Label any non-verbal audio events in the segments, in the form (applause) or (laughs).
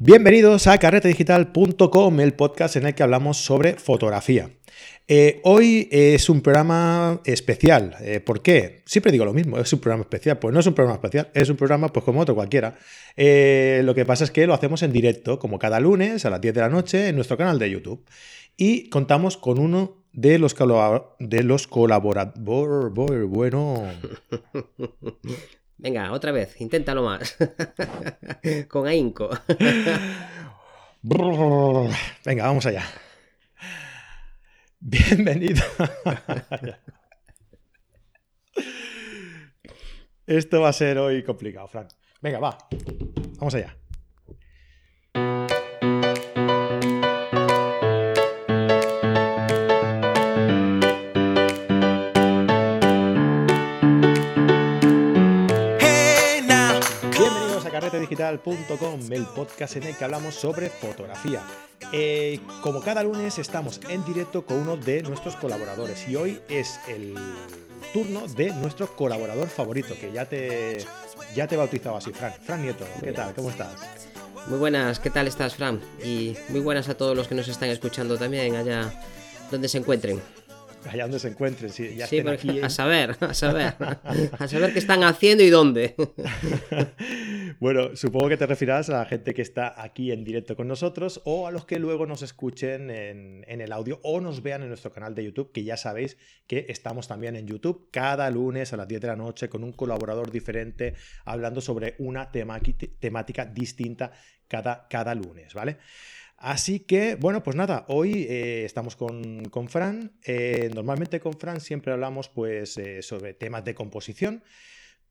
Bienvenidos a carretedigital.com, el podcast en el que hablamos sobre fotografía. Eh, hoy es un programa especial. Eh, ¿Por qué? Siempre digo lo mismo, es un programa especial. Pues no es un programa especial, es un programa pues como otro cualquiera. Eh, lo que pasa es que lo hacemos en directo, como cada lunes a las 10 de la noche en nuestro canal de YouTube. Y contamos con uno de los, de los colaboradores. Bueno. (laughs) Venga, otra vez, inténtalo más. (laughs) Con ahínco. (laughs) Venga, vamos allá. Bienvenido. (laughs) Esto va a ser hoy complicado, Fran. Venga, va. Vamos allá. digital.com, el podcast en el que hablamos sobre fotografía. Eh, como cada lunes estamos en directo con uno de nuestros colaboradores y hoy es el turno de nuestro colaborador favorito, que ya te, ya te he bautizado así, Fran. Fran Nieto, ¿qué tal? ¿Cómo estás? Muy buenas, ¿qué tal estás, Fran? Y muy buenas a todos los que nos están escuchando también allá donde se encuentren allá donde se encuentren. Sí, ya sí aquí, a saber, a saber, a (laughs) saber qué están haciendo y dónde. (laughs) bueno, supongo que te refieras a la gente que está aquí en directo con nosotros o a los que luego nos escuchen en, en el audio o nos vean en nuestro canal de YouTube, que ya sabéis que estamos también en YouTube cada lunes a las 10 de la noche con un colaborador diferente hablando sobre una temática distinta cada, cada lunes, ¿vale? Así que, bueno, pues nada, hoy eh, estamos con, Fran. Eh, normalmente con Fran siempre hablamos pues, eh, sobre temas de composición,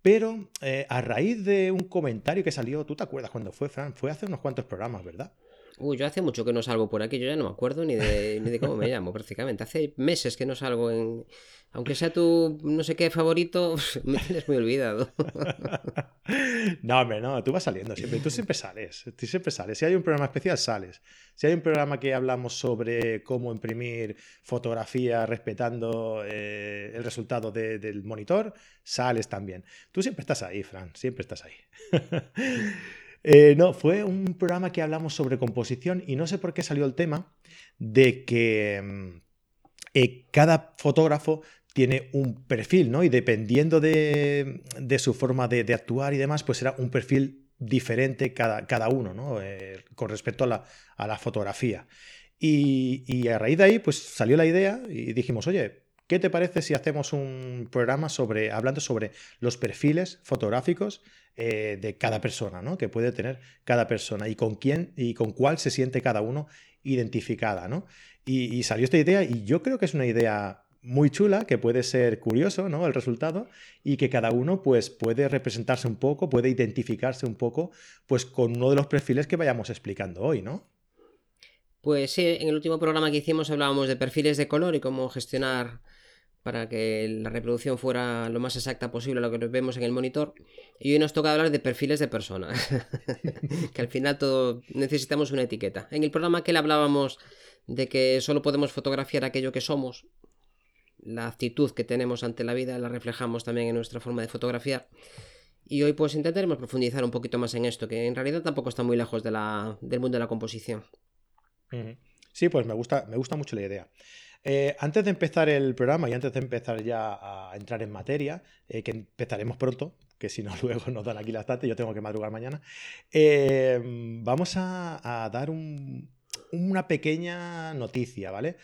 pero a raíz de un comentario que salió, ¿tú te acuerdas cuando fue, Fran? Fue hace unos cuantos programas, ¿verdad? Uy, yo hace mucho que no salgo por aquí, yo ya no me acuerdo ni de, (laughs) ni de cómo me llamo prácticamente. Hace meses que no salgo en... Aunque sea tu no sé qué favorito, (laughs) me tienes muy olvidado. (laughs) No, hombre, no, tú vas saliendo siempre, tú siempre sales, tú siempre sales. Si hay un programa especial, sales. Si hay un programa que hablamos sobre cómo imprimir fotografía respetando eh, el resultado del monitor, sales también. Tú siempre estás ahí, Fran, siempre estás ahí. Eh, no, fue un programa que hablamos sobre composición y no sé por qué salió el tema de que mm, eh, cada fotógrafo tiene un perfil, ¿no? Y dependiendo de, su forma de, actuar y demás, pues era un perfil diferente cada, cada uno, ¿no? Eh, con respecto a la, fotografía. Y, y, a raíz de ahí, pues salió la idea y dijimos, oye, ¿qué te parece si hacemos un programa sobre, hablando sobre los perfiles fotográficos eh, de cada persona, ¿no? Que puede tener cada persona y con quién y con cuál se siente cada uno identificada, ¿no? Y, salió esta idea y yo creo que es una idea muy chula, que puede ser curioso, ¿no? El resultado y que cada uno pues puede representarse un poco, puede identificarse un poco pues con uno de los perfiles que vayamos explicando hoy, ¿no? Pues sí, en el último programa que hicimos hablábamos de perfiles de color y cómo gestionar para que la reproducción fuera lo más exacta posible a lo que vemos en el monitor. Y hoy nos toca hablar de perfiles de personas, (laughs) que al final todo necesitamos una etiqueta. En el programa que le hablábamos de que solo podemos fotografiar aquello que somos, la actitud que tenemos ante la vida la reflejamos también en nuestra forma de fotografiar. Y hoy pues intentaremos profundizar un poquito más en esto, que en realidad tampoco está muy lejos de la, del mundo de la composición. Sí, pues me gusta, me gusta mucho la idea. Eh, antes de empezar el programa y antes de empezar ya a entrar en materia, eh, que empezaremos pronto, que si no (laughs) luego nos dan aquí las datas, yo tengo que madrugar mañana, eh, vamos a, dar una pequeña noticia, ¿vale?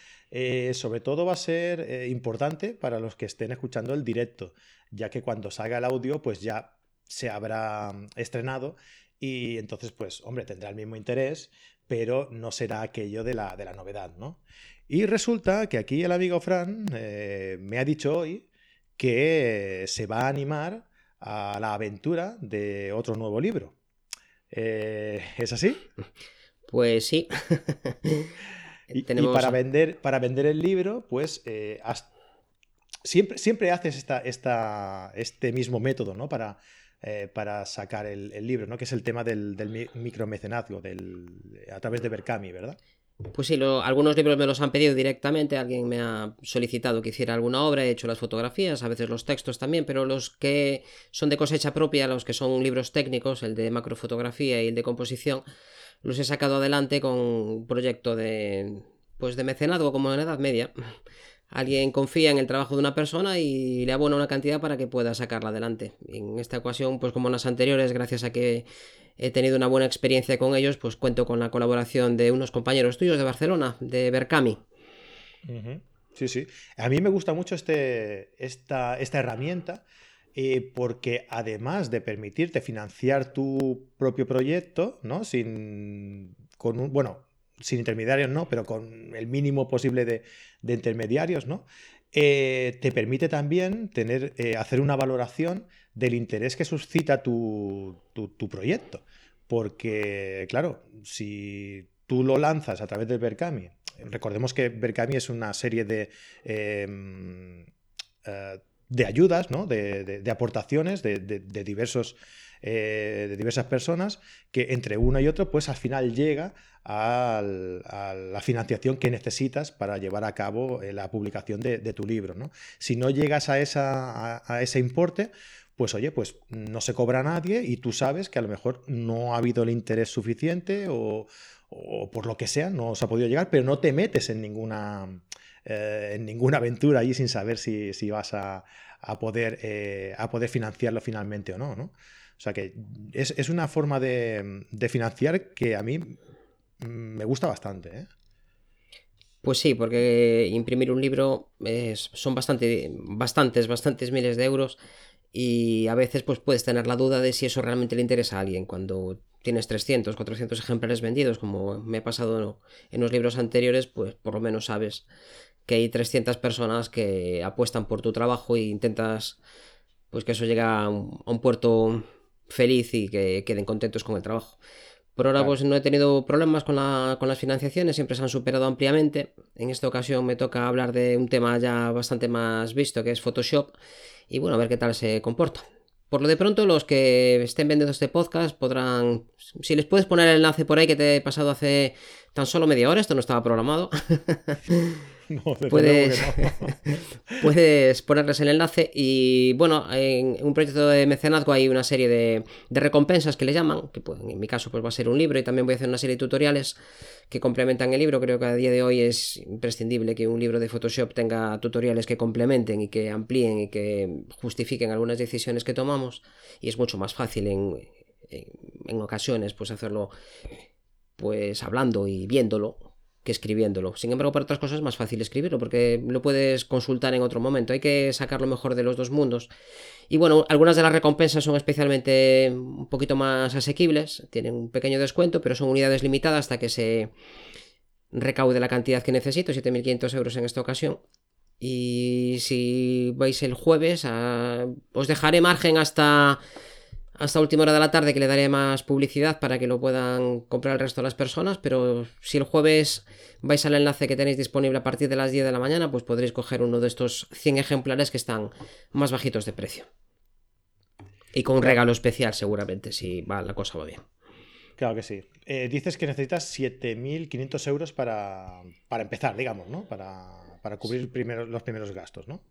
sobre todo va a ser importante para los que estén escuchando el directo, ya que cuando salga el audio, pues ya se habrá estrenado y entonces, pues, hombre, tendrá el mismo interés, pero no será aquello de la, de la novedad, ¿no? Y resulta que aquí el amigo Fran eh, me ha dicho hoy que se va a animar a la aventura de otro nuevo libro. Eh, ¿Es así? Pues sí. (laughs) y, para, vender, para vender el libro, pues eh, siempre, siempre haces esta, esta, este mismo método ¿no? para, para sacar el, libro, ¿no? que es el tema del, del micromecenazgo del, a través de Berkami, ¿verdad? Pues sí, algunos libros me los han pedido directamente, alguien me ha solicitado que hiciera alguna obra, he hecho las fotografías, a veces los textos también, pero los que son de cosecha propia, los que son libros técnicos, el de macrofotografía y el de composición, los he sacado adelante con un proyecto de, pues de mecenazgo como en la Edad Media. Alguien confía en el trabajo de una persona y le abona una cantidad para que pueda sacarla adelante. En esta ocasión, pues como en las anteriores, gracias a que he tenido una buena experiencia con ellos, pues cuento con la colaboración de unos compañeros tuyos de Barcelona, de Berkami. Sí, sí. A mí me gusta mucho este, esta, esta herramienta eh, porque además de permitirte financiar tu propio proyecto, ¿no? Sin, con un, bueno, sin intermediarios no, pero con el mínimo posible de, intermediarios, ¿no? Eh, te permite también tener, eh, hacer una valoración del interés que suscita tu, proyecto. Porque, claro, si tú lo lanzas a través del Berkami, recordemos que Berkami es una serie de em, de ayudas, ¿no? de, aportaciones de, diversos, eh, de diversas personas que entre uno y otro, pues al final llega a la financiación que necesitas para llevar a cabo eh, la publicación de, tu libro. ¿no? Si no llegas a, esa, a, ese importe, pues oye, pues no se cobra a nadie y tú sabes que a lo mejor no ha habido el interés suficiente o, o por lo que sea, no se ha podido llegar, pero no te metes en ninguna eh, en ninguna aventura allí sin saber si, vas a, poder, eh, a poder financiarlo finalmente o ¿no? O sea que es, una forma de, financiar que a mí me gusta bastante. ¿eh? Pues sí, porque imprimir un libro son bastante, bastantes, bastantes miles de euros y a veces pues puedes tener la duda de si eso realmente le interesa a alguien cuando tienes 300, 400 ejemplares vendidos, como me ha pasado en los libros anteriores, pues por lo menos sabes que hay 300 personas que apuestan por tu trabajo e intentas pues que eso llegue a un, puerto feliz y que queden contentos con el trabajo. Por ahora pues no he tenido problemas con, con las financiaciones, siempre se han superado ampliamente. En esta ocasión me toca hablar de un tema ya bastante más visto que es Photoshop y bueno, a ver qué tal se comporta. Por lo de pronto, los que estén vendiendo este podcast podrán. Si les puedes poner el enlace por ahí que te he pasado hace tan solo media hora, esto no estaba programado. (laughs) (laughs) puedes, (laughs) puedes ponerles el enlace y bueno, en un proyecto de mecenazgo hay una serie de, recompensas que le llaman, que pues, en mi caso pues va a ser un libro y también voy a hacer una serie de tutoriales que complementan el libro. Creo que a día de hoy es imprescindible que un libro de Photoshop tenga tutoriales que complementen y que amplíen y que justifiquen algunas decisiones que tomamos y es mucho más fácil en, en ocasiones pues hacerlo pues hablando y viéndolo que escribiéndolo. Sin embargo, para otras cosas es más fácil escribirlo porque lo puedes consultar en otro momento. Hay que sacar lo mejor de los dos mundos. Y bueno, algunas de las recompensas son especialmente un poquito más asequibles, tienen un pequeño descuento, pero son unidades limitadas hasta que se recaude la cantidad que necesito, 7.500 euros en esta ocasión. Y si vais el jueves, ah, os dejaré margen hasta hasta última hora de la tarde que le daré más publicidad para que lo puedan comprar el resto de las personas, pero si el jueves vais al enlace que tenéis disponible a partir de las 10 de la mañana, pues podréis coger uno de estos 100 ejemplares que están más bajitos de precio. Y con un regalo especial seguramente, si va, la cosa va bien. Claro que sí. Eh, dices que necesitas 7.500 euros para, para empezar, digamos, ¿no? Para para cubrir los primeros gastos, ¿no?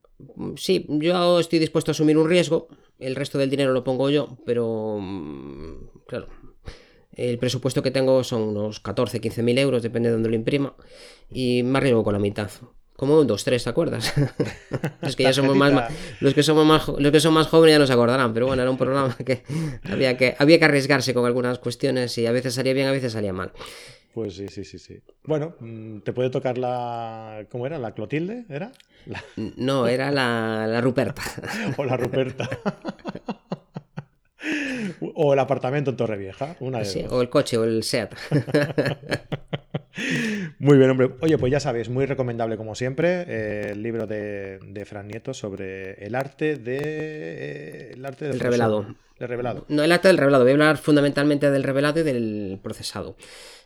Sí, yo estoy dispuesto a asumir un riesgo, el resto del dinero lo pongo yo, pero mm, claro, el presupuesto que tengo son unos 14, 15 mil euros, depende de dónde lo imprima, y me arriesgo con la mitad. Como un 2, 3, ¿te acuerdas? (laughs) los que ya somos más, los que somos más, los que son más jóvenes ya no se acordarán, pero bueno, era un programa (laughs) que había que había que arriesgarse con algunas cuestiones y a veces salía bien, a veces salía mal. Pues sí, sí, sí, sí. Bueno, mm, te puede tocar la. ¿Cómo era? ¿La Clotilde? ¿Era? No, era la, Ruperta. (laughs) o la Ruperta. (laughs) o el apartamento en Torrevieja. Una de sí, o el coche o el SEAT. (laughs) Muy bien, hombre. Oye, pues ya sabes, muy recomendable como siempre eh, el libro de, Fran Nieto sobre el arte de. Eh, el arte del revelado revelado. No, el acta del revelado. Voy a hablar fundamentalmente del revelado y del procesado.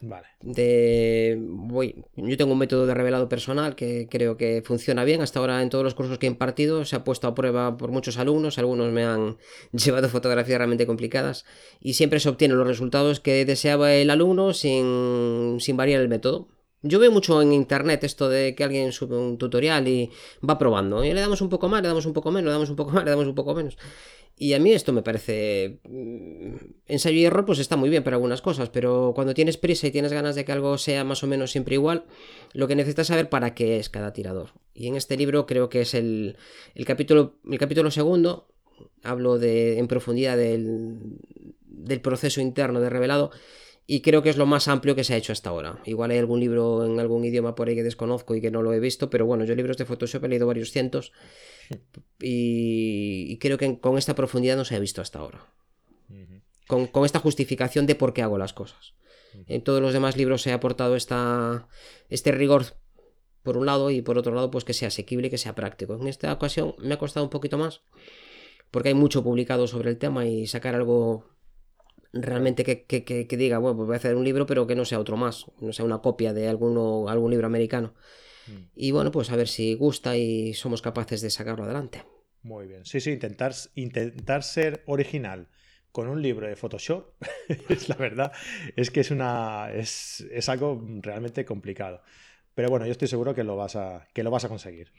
Vale. De, voy, yo tengo un método de revelado personal que creo que funciona bien. Hasta ahora en todos los cursos que he impartido se ha puesto a prueba por muchos alumnos. Algunos me han (laughs) llevado fotografías realmente complicadas y siempre se obtienen los resultados que deseaba el alumno sin, sin variar el método. Yo veo mucho en internet esto de que alguien sube un tutorial y va probando. Y le damos un poco más, le damos un poco menos, le damos un poco más, le damos un poco menos. Y a mí esto me parece. mm, Ensayo y error, pues está muy bien para algunas cosas, pero cuando tienes prisa y tienes ganas de que algo sea más o menos siempre igual, lo que necesitas saber para qué es cada tirador. Y en este libro creo que es el, el capítulo, el capítulo segundo. Hablo de, en profundidad del, del proceso interno de revelado. Y creo que es lo más amplio que se ha hecho hasta ahora. Igual hay algún libro en algún idioma por ahí que desconozco y que no lo he visto, pero bueno, yo libros de Photoshop he leído varios cientos y, y creo que con esta profundidad no se ha visto hasta ahora. Con, con esta justificación de por qué hago las cosas. En todos los demás libros se ha aportado esta, este rigor por un lado y por otro lado pues que sea asequible y que sea práctico. En esta ocasión me ha costado un poquito más porque hay mucho publicado sobre el tema y sacar algo realmente que, que- que- que diga, bueno, pues voy a hacer un libro, pero que no sea otro más, no sea una copia de alguno, algún libro americano. Y bueno, pues a ver si gusta y somos capaces de sacarlo adelante. Muy bien. Sí, sí, intentar, intentar ser original con un libro de Photoshop, (laughs) es la verdad, es que es, una, es, es algo realmente complicado. Pero bueno, yo estoy seguro que lo vas a, que lo vas a conseguir.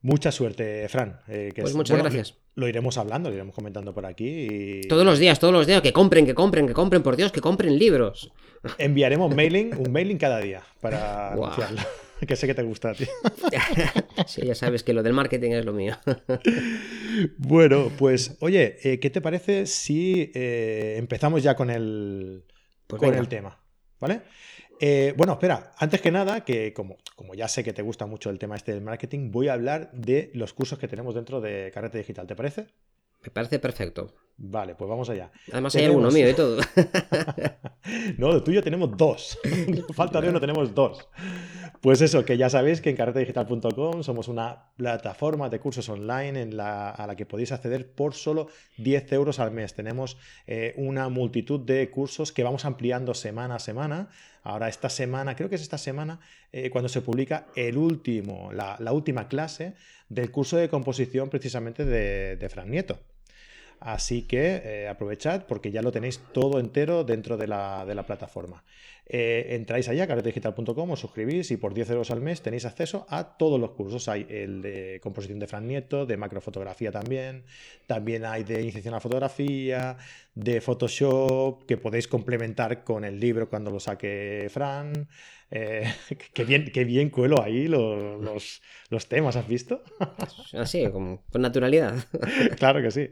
Mucha suerte, Fran. eh, que Pues es- muchas bueno, gracias. Lo iremos hablando, lo iremos comentando por aquí. Y Todos los días, todos los días, que compren, que compren, que compren, por Dios, que compren libros. enviaremos mailing, un mailing cada día para (laughs) anunciarlo. (laughs) Que sé que te gusta a ti. (laughs) sí, ya sabes que lo del marketing es lo mío. (laughs) Bueno, pues oye, eh, ¿qué te parece si eh, empezamos ya con el, Pues con venga. el tema? ¿Vale? Eh, bueno, espera, antes que nada, que como, como ya sé que te gusta mucho el tema este del marketing, voy a hablar de los cursos que tenemos dentro de Carrete Digital, ¿te parece? Me parece perfecto. Vale, pues vamos allá. Además hay Tenemos- alguno mío y todo. (laughs) No, de tuyo tenemos dos. (laughs) Falta de uno, tenemos dos. Pues eso, que ya sabéis que en carretedigital.com somos una plataforma de cursos online en la, a la que podéis acceder por solo 10 euros al mes. Tenemos eh, una multitud de cursos que vamos ampliando semana a semana. Ahora, esta semana, creo que es esta semana, eh, cuando se publica el último, la, la última clase del curso de composición precisamente de, de Fran Nieto. Así que eh, aprovechad porque ya lo tenéis todo entero dentro de la, de la plataforma. Eh, entráis allá, carretedigital.com, os suscribís y por 10 euros al mes tenéis acceso a todos los cursos. Hay el de composición de Fran Nieto, de macrofotografía también, también hay de iniciación a fotografía, de Photoshop, que podéis complementar con el libro cuando lo saque Fran. Eh, (laughs) qué, bien, qué bien cuelo ahí los, los, los temas, ¿has visto? Así, como con naturalidad. (laughs) claro que sí.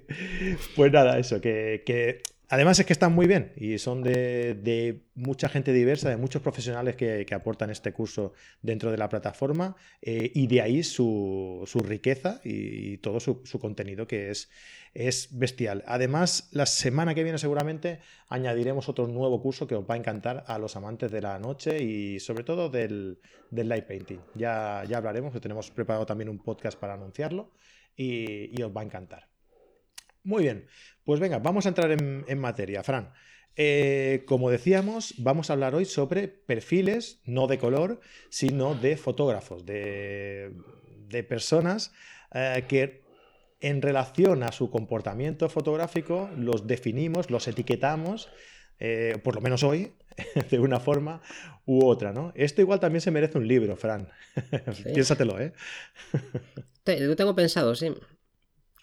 Pues nada, eso, que, que además es que están muy bien y son de, de mucha gente diversa, de muchos profesionales que, aportan este curso dentro de la plataforma eh, y de ahí su, su riqueza y, todo su, contenido que es, es bestial. Además, la semana que viene seguramente añadiremos otro nuevo curso que os va a encantar a los amantes de la noche y sobre todo del, light painting. Ya, hablaremos, que tenemos preparado también un podcast para anunciarlo y os va a encantar. Muy bien, pues venga, vamos a entrar en, en materia, Fran. Eh, como decíamos, vamos a hablar hoy sobre perfiles, no de color, sino de fotógrafos, de, de personas eh, que en relación a su comportamiento fotográfico los definimos, los etiquetamos, eh, por lo menos hoy, (laughs) de una forma u otra, ¿no? Esto igual también se merece un libro, Fran. (laughs) Piénsatelo, ¿eh? Lo tengo pensado, sí.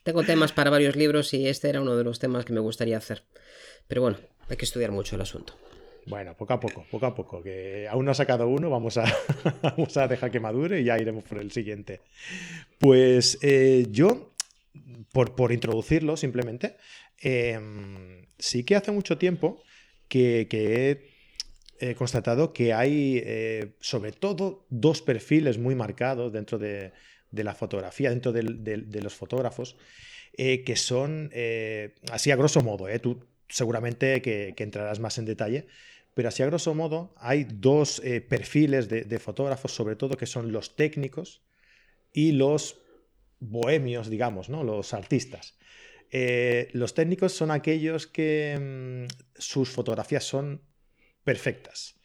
Tengo temas para varios libros y este era uno de los temas que me gustaría hacer. Pero bueno, hay que estudiar mucho el asunto. Bueno, poco a poco, poco a poco, que aún no ha sacado uno, vamos a, (laughs) vamos a dejar que madure y ya iremos por el siguiente. Pues eh, yo, por, por introducirlo simplemente, eh, sí que hace mucho tiempo que, he constatado que hay eh, sobre todo dos perfiles muy marcados dentro de, de la fotografía, dentro de los fotógrafos, eh, que son, eh, así a grosso modo, eh, tú seguramente que, entrarás más en detalle, pero así a grosso modo hay dos perfiles de, fotógrafos, sobre todo que son los técnicos y los bohemios, digamos, ¿no? los artistas. Los técnicos son aquellos que mm, sus fotografías son perfectas.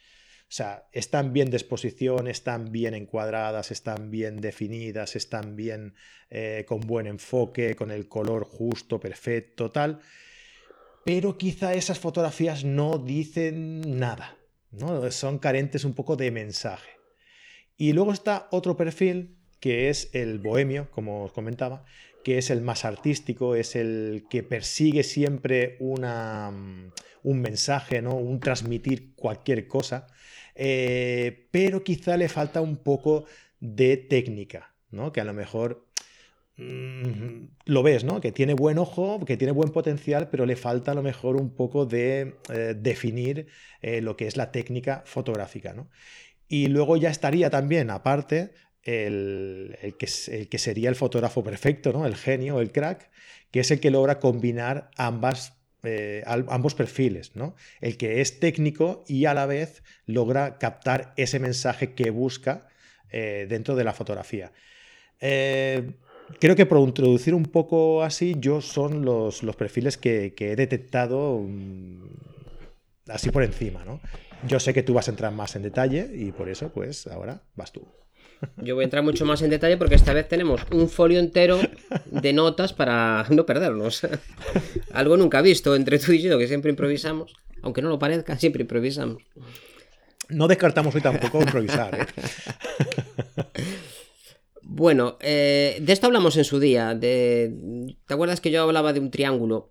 O sea, están bien de exposición, están bien encuadradas, están bien definidas, están bien eh, con buen enfoque, con el color justo, perfecto, tal. Pero quizá esas fotografías no dicen nada, ¿no? Son carentes un poco de mensaje. Y luego está otro perfil que es el bohemio, como os comentaba, que es el más artístico, es el que persigue siempre una, mm, un mensaje, ¿no? un transmitir cualquier cosa, eh, pero quizá le falta un poco de técnica, ¿no? que a lo mejor mm, lo ves, ¿no? que tiene buen ojo, que tiene buen potencial, pero le falta a lo mejor un poco de eh, definir eh, lo que es la técnica fotográfica. ¿no? Y luego ya estaría también, aparte, el, que, el, que, sería el fotógrafo perfecto, ¿no? el genio, el crack, que es el que logra combinar ambas, eh, ambos perfiles, ¿no? el que es técnico y a la vez logra captar ese mensaje que busca eh, dentro de la fotografía. Eh, creo que por introducir un poco así, yo son los, los perfiles que, he detectado mm, así por encima. Yo sé que tú vas a entrar más en detalle y por eso, pues ahora vas tú. Yo voy a entrar mucho más en detalle porque esta vez tenemos un folio entero de notas para no perdernos. Algo nunca visto entre tú y yo, que siempre improvisamos. Aunque no lo parezca, siempre improvisamos. No descartamos hoy tampoco improvisar. ¿eh? Bueno, eh, de esto hablamos en su día. De... ¿Te acuerdas que yo hablaba de un triángulo?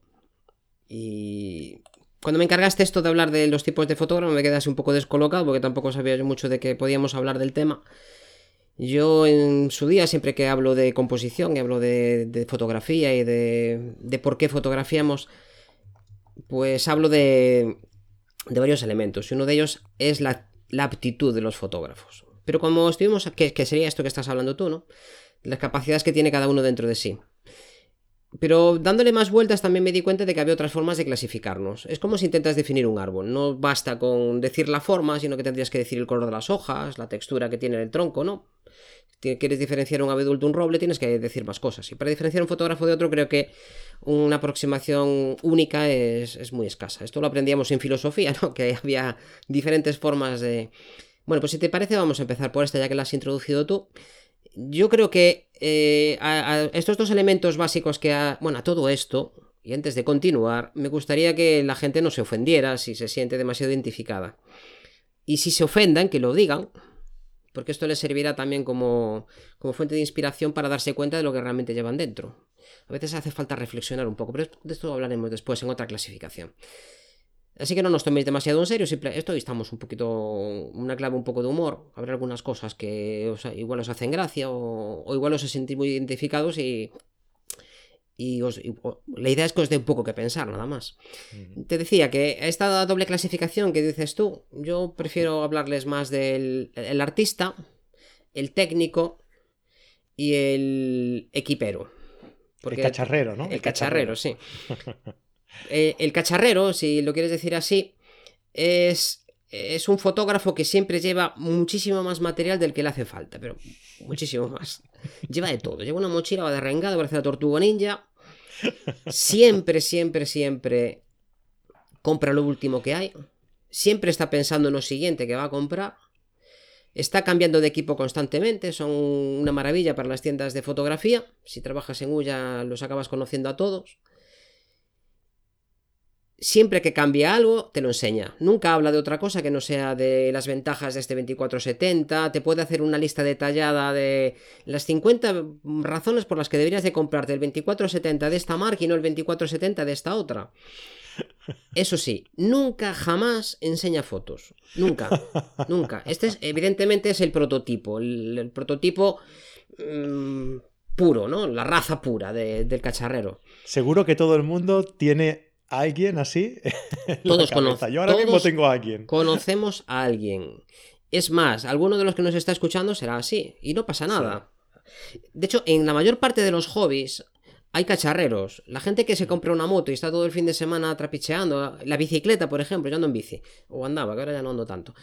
Y cuando me encargaste esto de hablar de los tipos de fotógrafo me quedase un poco descolocado porque tampoco sabía yo mucho de que podíamos hablar del tema. Yo en su día, siempre que hablo de composición y hablo de, fotografía y de, por qué fotografiamos, pues hablo de, de, varios elementos. Y uno de ellos es la, la aptitud de los fotógrafos. Pero como estuvimos, que, que sería esto que estás hablando tú, ¿no? Las capacidades que tiene cada uno dentro de sí. Pero dándole más vueltas también me di cuenta de que había otras formas de clasificarnos. Es como si intentas definir un árbol. No basta con decir la forma, sino que tendrías que decir el color de las hojas, la textura que tiene el tronco, ¿no? Quieres diferenciar un abedul de un roble, tienes que decir más cosas. Y para diferenciar un fotógrafo de otro, creo que una aproximación única es, es muy escasa. Esto lo aprendíamos en filosofía, (laughs) ¿no? Que había diferentes formas de... Bueno, pues si te parece, vamos a empezar por esta, ya que la has introducido tú yo creo que eh, a, estos dos elementos básicos que a, bueno, a todo esto, y antes de continuar, me gustaría que la gente no se ofendiera si se siente demasiado identificada. Y si se ofendan, que lo digan, porque esto les servirá también como, como fuente de inspiración para darse cuenta de lo que realmente llevan dentro. A veces hace falta reflexionar un poco, pero de esto hablaremos después en otra clasificación. Así que no nos toméis demasiado en serio, simple, esto estamos un poquito, una clave un poco de humor. Habrá algunas cosas que igual os hacen gracia o, igual os sentís muy identificados y, y, la idea es que os dé un poco que pensar, nada más. Te decía que esta doble clasificación que dices tú, yo prefiero hablarles más del artista, el técnico y el equipero. el cacharrero, ¿no? El, cacharrero, sí. Eh, el cacharrero, si lo quieres decir así, es, es un fotógrafo que siempre lleva muchísimo más material del que le hace falta, pero muchísimo más. Lleva de todo. Lleva una mochila, va de rengada, parece la tortuga ninja. Siempre, siempre, siempre compra lo último que hay. Siempre está pensando en lo siguiente que va a comprar. Está cambiando de equipo constantemente, son una maravilla para las tiendas de fotografía. Si trabajas en Uya los acabas conociendo a todos siempre que cambia algo, te lo enseña. Nunca habla de otra cosa que no sea de las ventajas de este 2470. Te puede hacer una lista detallada de las 50 razones por las que deberías de comprarte el 2470 de esta marca y no el 2470 de esta otra. Eso sí, nunca jamás enseña fotos. Nunca, nunca. Este es, evidentemente es el prototipo. El, prototipo mm, puro, ¿no? La raza pura del cacharrero. Seguro que todo el mundo tiene alguien así. (laughs) Todos conocemos. Yo ahora mismo tengo a alguien. Conocemos a alguien. Es más, alguno de los que nos está escuchando será así. Y no pasa nada. De hecho, en la mayor parte de los hobbies hay cacharreros. La gente que se compra una moto y está todo el fin de semana trapicheando. La bicicleta, por ejemplo, yo ando en bici. O andaba, que ahora ya no ando tanto.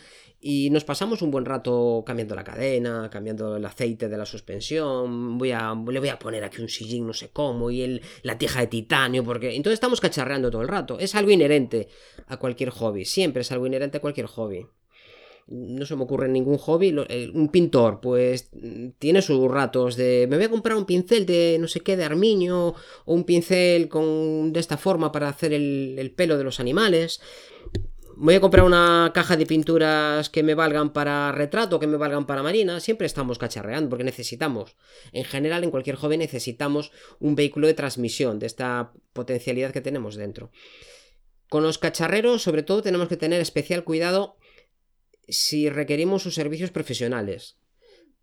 Y nos pasamos un buen rato cambiando la cadena, cambiando el aceite de la suspensión. Voy a, le voy a poner aquí un sillín, no sé cómo, y el, la tija de titanio, porque. Entonces estamos cacharreando todo el rato. Es algo inherente a cualquier hobby. Siempre es algo inherente a cualquier hobby no se me ocurre ningún hobby. Eh, un pintor, pues tiene sus ratos de me voy a comprar un pincel de no sé qué, de armiño, o un pincel con de esta forma para hacer el, el pelo de los animales. Voy a comprar una caja de pinturas que me valgan para retrato, que me valgan para marina, siempre estamos cacharreando porque necesitamos, en general en cualquier joven necesitamos un vehículo de transmisión de esta potencialidad que tenemos dentro. Con los cacharreros sobre todo tenemos que tener especial cuidado si requerimos sus servicios profesionales.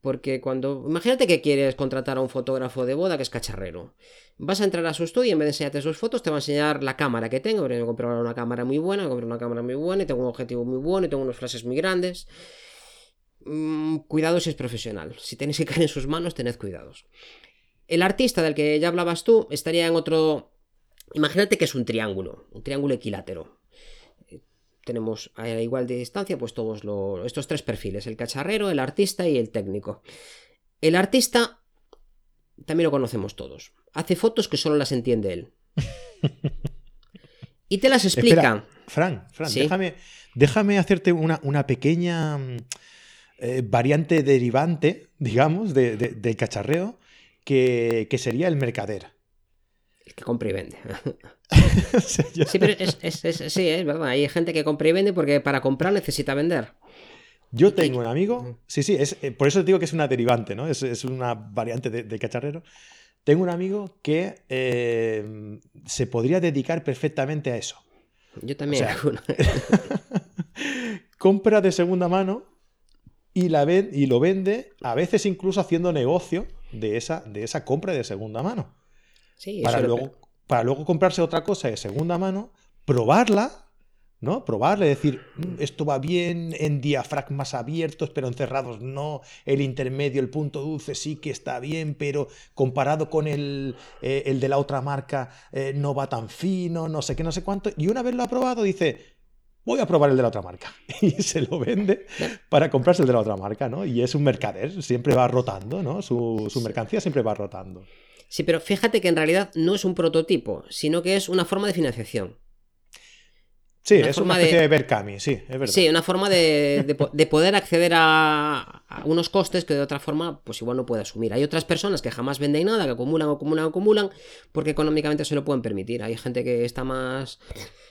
Porque cuando. Imagínate que quieres contratar a un fotógrafo de boda que es cacharrero. Vas a entrar a su estudio y en vez de enseñarte sus fotos, te va a enseñar la cámara que tengo. Porque me he una cámara muy buena, me una cámara muy buena, y tengo un objetivo muy bueno, y tengo unos flashes muy grandes. Mm, cuidado si es profesional. Si tenéis que caer en sus manos, tened cuidados. El artista del que ya hablabas tú estaría en otro. Imagínate que es un triángulo, un triángulo equilátero tenemos a igual de distancia pues todos estos tres perfiles, el cacharrero, el artista y el técnico. El artista también lo conocemos todos. Hace fotos que solo las entiende él. (laughs) y te las explica. Fran, Fran déjame, déjame, hacerte una, una pequeña eh, variante derivante, digamos, de, del cacharreo, que, que sería el mercader que compra y vende. (laughs) sí, pero es, sí, es verdad. Hay gente que compra y vende porque para comprar necesita vender. Yo tengo un amigo, sí, sí, es, eh, por eso te digo que es una derivante, ¿no? Es, una variante de, cacharrero. Tengo un amigo que eh, se podría dedicar perfectamente a eso. Yo también. (laughs) compra de segunda mano y, la y lo vende, a veces incluso haciendo negocio de esa, de esa compra de segunda mano para, luego, para luego comprarse otra cosa de segunda mano, probarla, ¿no? Probarle, decir, mm, esto va bien en diafragmas abiertos, pero encerrados no, el intermedio, el punto dulce sí que está bien, pero comparado con el, eh, de la otra marca eh, no va tan fino, no sé qué, no sé cuánto. Y una vez lo ha probado, dice, voy a probar el de la otra marca. (laughs) Y se lo vende para comprarse el de la otra marca, ¿no? Y es un mercader, siempre va rotando, ¿no? Su, su mercancía siempre va rotando. Sí, pero fíjate que en realidad no es un prototipo, sino que es una forma de financiación. Sí, es una especie de, Berkami, sí, es verdad. Sí, una forma de, poder acceder a, unos costes que de otra forma, pues igual no puede asumir. Hay otras personas que jamás venden nada, que acumulan, acumulan, acumulan, porque económicamente se lo pueden permitir. Hay gente que está más.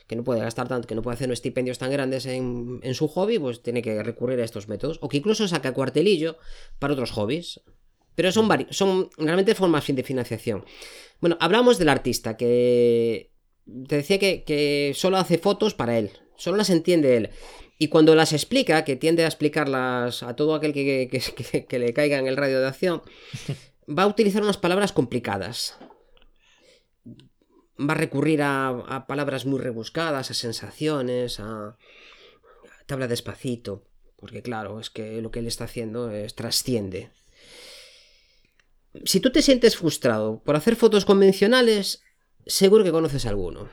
que no puede gastar tanto, que no puede hacer estipendios tan grandes en, en su hobby, pues tiene que recurrir a estos métodos. O que incluso saca cuartelillo para otros hobbies. Pero son, son realmente formas de financiación. Bueno, hablamos del artista, que te decía que, solo hace fotos para él, solo las entiende él. Y cuando las explica, que tiende a explicarlas a todo aquel que, le caiga en el radio de acción, (laughs) va a utilizar unas palabras complicadas. Va a recurrir a, a palabras muy rebuscadas, a sensaciones, a... Te habla despacito, porque claro, es que lo que él está haciendo es trasciende si tú te sientes frustrado por hacer fotos convencionales, seguro que conoces alguno.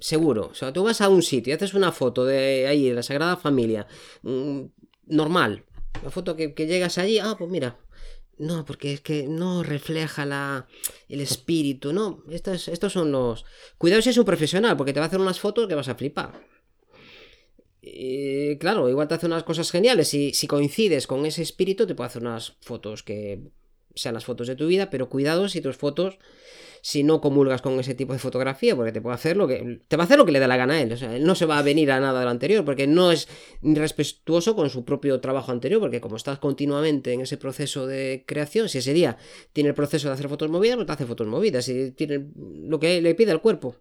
Seguro. O sea, tú vas a un sitio y haces una foto de ahí, de la Sagrada Familia, mm, normal. Una foto que, llegas allí, ah, pues mira. No, porque es que no refleja la, el espíritu, no. Estos, estos son los... Cuidado si es un profesional, porque te va a hacer unas fotos que vas a flipar. claro, igual te hace unas cosas geniales. Si, si coincides con ese espíritu, te puede hacer unas fotos que sean las fotos de tu vida, pero cuidado si tus fotos si no comulgas con ese tipo de fotografía, porque te puede hacer lo que te va a hacer lo que le dé la gana a él. O sea, él no se va a venir a nada de lo anterior, porque no es respetuoso con su propio trabajo anterior, porque como estás continuamente en ese proceso de creación, si ese día tiene el proceso de hacer fotos movidas, pues te hace fotos movidas. Si tiene lo que le pide el cuerpo.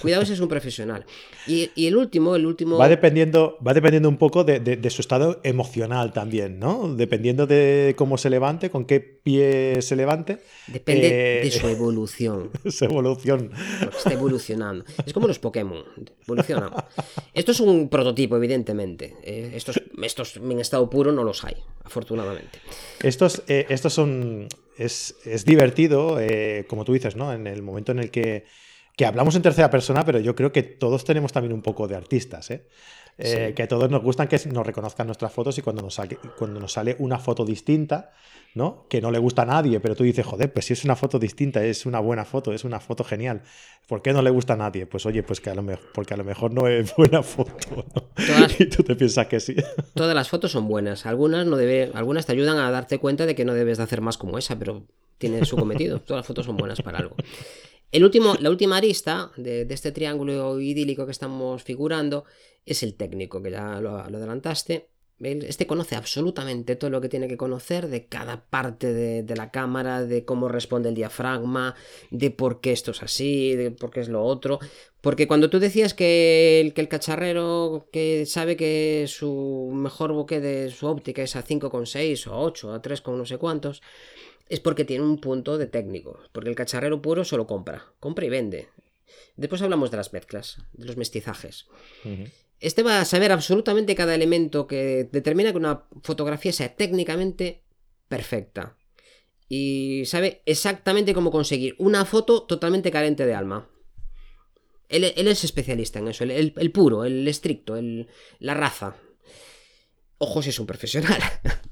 Cuidado si es un (laughs) profesional. Y, el último, el último. Va dependiendo, va dependiendo un poco de, su estado emocional también, ¿no? Dependiendo de cómo se levante, con qué pie se levante. Depende de eh, su evolución. (laughs) (laughs) Es evolución. está evolucionando. Es como los Pokémon. Evolucionan. Esto es un prototipo, evidentemente. Eh, estos, estos en estado puro no los hay, afortunadamente. Estos, eh, estos son. Es, divertido, eh, como tú dices, ¿no? En el momento en el que, que hablamos en tercera persona, pero yo creo que todos tenemos también un poco de artistas, ¿eh? Que a todos nos gustan que nos reconozcan nuestras fotos y cuando nos, sale, cuando nos sale una foto distinta, ¿no? Que no le gusta a nadie, pero tú dices, joder, pues si es una foto distinta, es una buena foto, es una foto genial. ¿Por qué no le gusta a nadie? Pues oye, pues que a lo mejor, porque a lo mejor no es (laughs) buena foto. y tú te piensas que sí. (laughs) Todas las fotos son buenas. Algunas no debe, algunas te ayudan a darte cuenta de que no debes de hacer más como esa, pero tiene su cometido. (laughs) Todas las fotos son buenas para algo. El último, la última arista de, este triángulo idílico que estamos figurando es el técnico, que ya lo, adelantaste. Este conoce absolutamente todo lo que tiene que conocer de cada parte de, la cámara, de cómo responde el diafragma, de por qué esto es así, de por qué es lo otro. Porque cuando tú decías que el, cacharrero que sabe que su mejor bokeh de su óptica es a 5,6 o 8, a 3, no sé cuántos, es porque tiene un punto de técnico, porque el cacharrero puro solo compra, compra y vende. Después hablamos de las mezclas, de los mestizajes. Este va a saber absolutamente cada elemento que determina que una fotografía sea técnicamente perfecta. Y sabe exactamente cómo conseguir una foto totalmente carente de alma. Él, es especialista en eso, el, puro, el estricto, el, la raza. Ojos es un profesional. (laughs)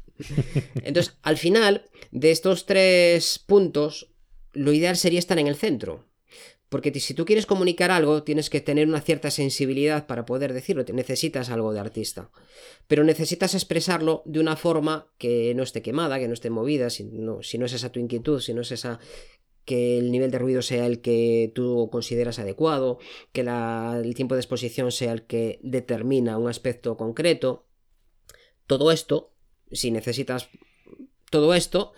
Entonces, al final, de estos tres puntos, lo ideal sería estar en el centro. Porque si tú quieres comunicar algo, tienes que tener una cierta sensibilidad para poder decirlo, te necesitas algo de artista. Pero necesitas expresarlo de una forma que no esté quemada, que no esté movida, si no, si no es esa tu inquietud, si no es esa que el nivel de ruido sea el que tú consideras adecuado, que el tiempo de exposición sea el que determina un aspecto concreto. Todo esto si necesitas todo esto,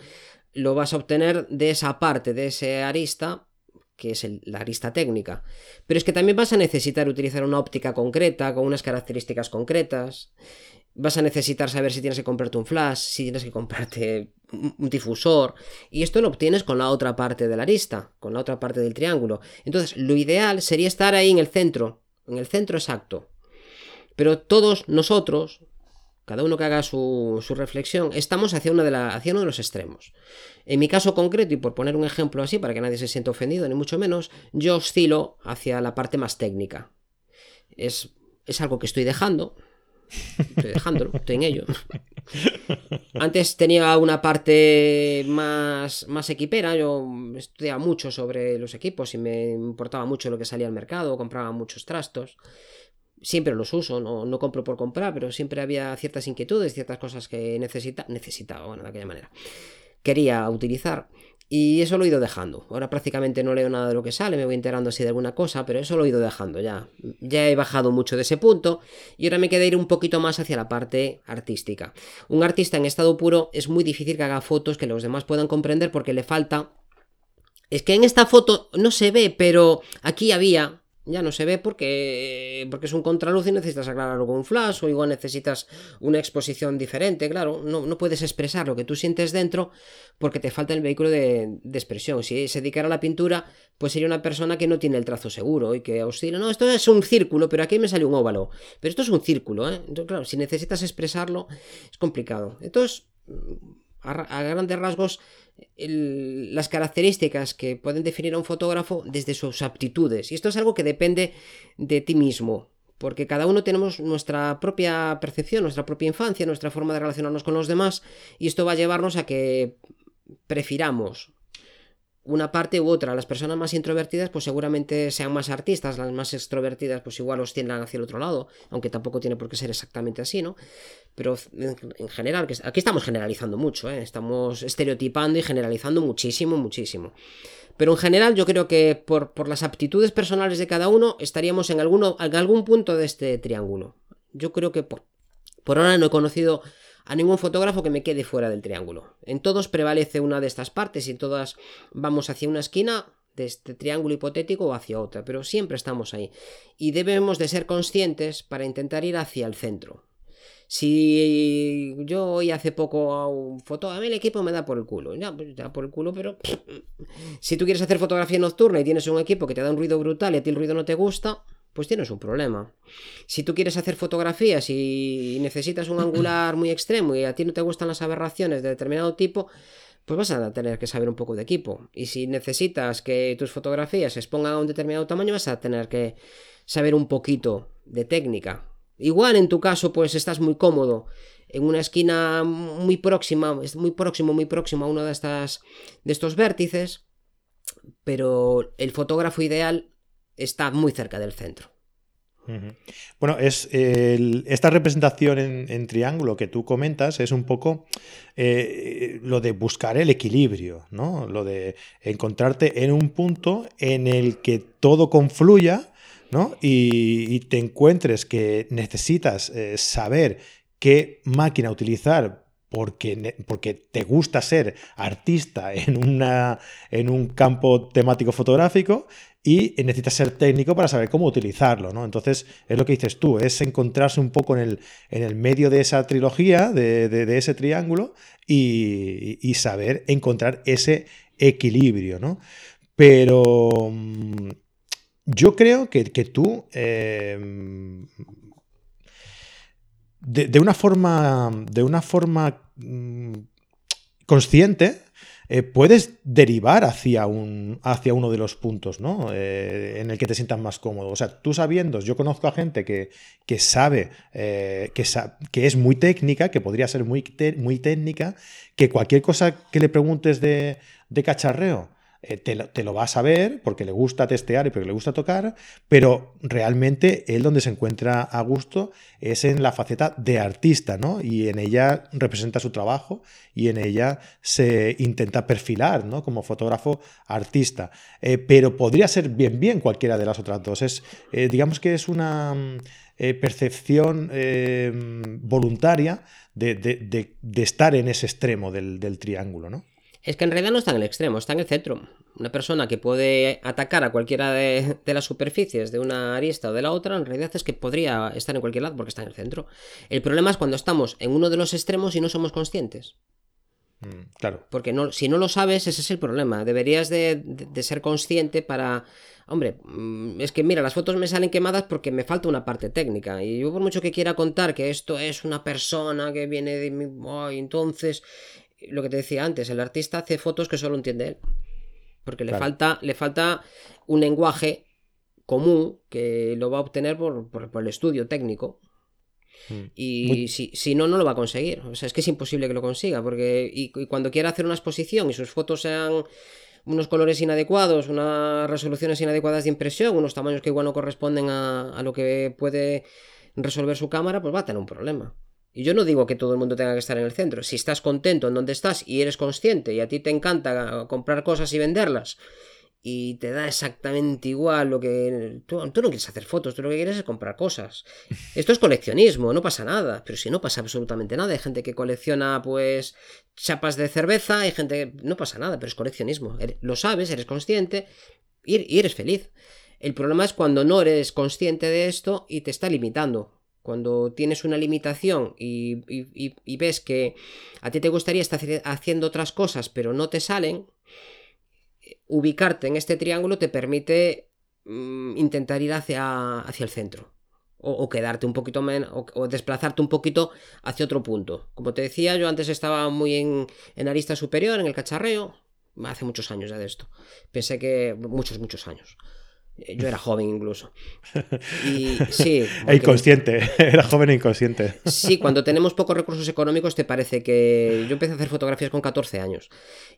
lo vas a obtener de esa parte, de ese arista, que es la arista técnica. Pero es que también vas a necesitar utilizar una óptica concreta, con unas características concretas. Vas a necesitar saber si tienes que comprarte un flash, si tienes que comprarte un difusor. Y esto lo obtienes con la otra parte de la arista, con la otra parte del triángulo. Entonces, lo ideal sería estar ahí en el centro, en el centro exacto. Pero todos nosotros, cada uno que haga su, reflexión, estamos hacia, de hacia uno de los extremos. En mi caso concreto, y por poner un ejemplo así, para que nadie se sienta ofendido, ni mucho menos, yo oscilo hacia la parte más técnica. Es, es algo que estoy dejando, estoy dejándolo, estoy en ello. Antes tenía una parte más, más equipera, yo estudiaba mucho sobre los equipos y me importaba mucho lo que salía al mercado, compraba muchos trastos siempre los uso, no, no, compro por comprar, pero siempre había ciertas inquietudes, ciertas cosas que necesita, necesitaba, bueno, de aquella manera. Quería utilizar. Y eso lo he ido dejando. Ahora prácticamente no leo nada de lo que sale, me voy enterando así de alguna cosa, pero eso lo he ido dejando ya. Ya he bajado mucho de ese punto y ahora me queda ir un poquito más hacia la parte artística. Un artista en estado puro es muy difícil que haga fotos que los demás puedan comprender porque le falta... Es que en esta foto no se ve, pero aquí había ya no se ve porque, porque es un contraluz y necesitas aclararlo con un flash o igual necesitas una exposición diferente, claro, no, no puedes expresar lo que tú sientes dentro porque te falta el vehículo de, expresión. Si se dedicara a la pintura, pues sería una persona que no tiene el trazo seguro y que oscila, no, esto es un círculo, pero aquí me sale un óvalo, pero esto es un círculo, ¿eh? Entonces, claro, si necesitas expresarlo es complicado. Entonces, a grandes rasgos, las características que pueden definir a un fotógrafo desde sus aptitudes. Y esto es algo que depende de ti mismo, porque cada uno tenemos nuestra propia percepción, nuestra propia infancia, nuestra forma de relacionarnos con los demás, y esto va a llevarnos a que prefiramos una parte u otra. Las personas más introvertidas pues seguramente sean más artistas, las más extrovertidas pues igual los tiendan hacia el otro lado, aunque tampoco tiene por qué ser exactamente así, ¿no? Pero en general, aquí estamos generalizando mucho, ¿eh? estamos estereotipando y generalizando muchísimo, muchísimo. Pero en general yo creo que por, por las aptitudes personales de cada uno estaríamos en, alguno, en algún punto de este triángulo. Yo creo que por, por ahora no he conocido a ningún fotógrafo que me quede fuera del triángulo. En todos prevalece una de estas partes y todas vamos hacia una esquina de este triángulo hipotético o hacia otra, pero siempre estamos ahí. Y debemos de ser conscientes para intentar ir hacia el centro. Si yo hoy hace poco a un foto, a mí el equipo me da por el culo, ya, pues, da por el culo, pero (laughs) si tú quieres hacer fotografía nocturna y tienes un equipo que te da un ruido brutal y a ti el ruido no te gusta, pues tienes un problema. Si tú quieres hacer fotografías y necesitas un angular muy extremo y a ti no te gustan las aberraciones de determinado tipo, pues vas a tener que saber un poco de equipo. Y si necesitas que tus fotografías se expongan a un determinado tamaño, vas a tener que saber un poquito de técnica. Igual en tu caso, pues estás muy cómodo en una esquina muy próxima, muy próximo, muy próximo a uno de estas de estos vértices, pero el fotógrafo ideal está muy cerca del centro. Bueno, es esta representación en, triángulo que tú comentas es un poco eh, lo de buscar el equilibrio, ¿no? Lo de encontrarte en un punto en el que todo confluya, ¿no? Y, te encuentres que necesitas eh, saber qué máquina utilizar porque, porque, te gusta ser artista en, una, en un campo temático fotográfico y necesitas ser técnico para saber cómo utilizarlo, ¿no? Entonces, es lo que dices tú, es encontrarse un poco en el, en el medio de esa trilogía, de, ese triángulo, y, saber encontrar ese equilibrio, ¿no? Pero mm, yo creo que, tú, em, de, una forma, de una forma mm, consciente, eh, puedes derivar hacia, un, hacia uno de los puntos ¿no? Eh, en el que te sientas más cómodo. O sea, tú sabiendo, yo conozco a gente que, que sabe, eh, que, es muy técnica, que podría ser muy, muy técnica, que cualquier cosa que le preguntes de cacharreo, eh, te, lo, va a saber porque le gusta testear y porque le gusta tocar, pero realmente él donde se encuentra a gusto es en la faceta de artista, ¿no? Y en ella representa su trabajo y en ella se intenta perfilar, ¿no? Como fotógrafo artista. Eh, pero podría ser bien, bien cualquiera de las otras dos. Es, eh, digamos que es una percepción voluntaria de, estar en ese extremo del, del triángulo, ¿no? Es que en realidad no está en el extremo, está en el centro. Una persona que puede atacar a cualquiera de, las superficies de una arista o de la otra, en realidad es que podría estar en cualquier lado porque está en el centro. El problema es cuando estamos en uno de los extremos y no somos conscientes. Mm, claro. Porque no, si no lo sabes, ese es el problema. Deberías de, ser consciente para... Hombre, mm, es que mira, las fotos me salen quemadas porque me falta una parte técnica. Y yo por mucho que quiera contar que esto es una persona que viene de mi... entonces lo que te decía antes, el artista hace fotos que solo entiende él. Porque le, falta, le falta un lenguaje común que lo va a obtener por, el estudio técnico. Hmm. Y si, no, no lo va a conseguir. O sea, es que es imposible que lo consiga. Porque y, cuando quiera hacer una exposición y sus fotos sean unos colores inadecuados, unas resoluciones inadecuadas de impresión, unos tamaños que igual no corresponden a, a lo que puede resolver su cámara, pues va a tener un problema. Y yo no digo que todo el mundo tenga que estar en el centro. Si estás contento en donde estás y eres consciente y a ti te encanta comprar cosas y venderlas y te da exactamente igual lo que... Tú, no quieres hacer fotos, tú lo que quieres es comprar cosas. (laughs) Esto es coleccionismo, no pasa nada. Pero si no pasa absolutamente nada, hay gente que colecciona pues chapas de cerveza, hay gente que... No pasa nada, pero es coleccionismo. Lo sabes, eres consciente y eres feliz. El problema es cuando no eres consciente de esto y te está limitando. Cuando tienes una limitación y, ves que a ti te gustaría estar haciendo otras cosas pero no te salen, ubicarte en este triángulo te permite mm, intentar ir hacia, hacia el centro. O, quedarte un poquito menos, o, desplazarte un poquito hacia otro punto. Como te decía, yo antes estaba muy en, en arista superior, en el cacharreo, hace muchos años ya de esto. Pensé que, muchos, muchos años. Yo era joven incluso. (laughs) Y sí. E inconsciente, (laughs) era joven e inconsciente. Sí, cuando tenemos pocos recursos económicos te parece que yo empecé a hacer fotografías con 14 años.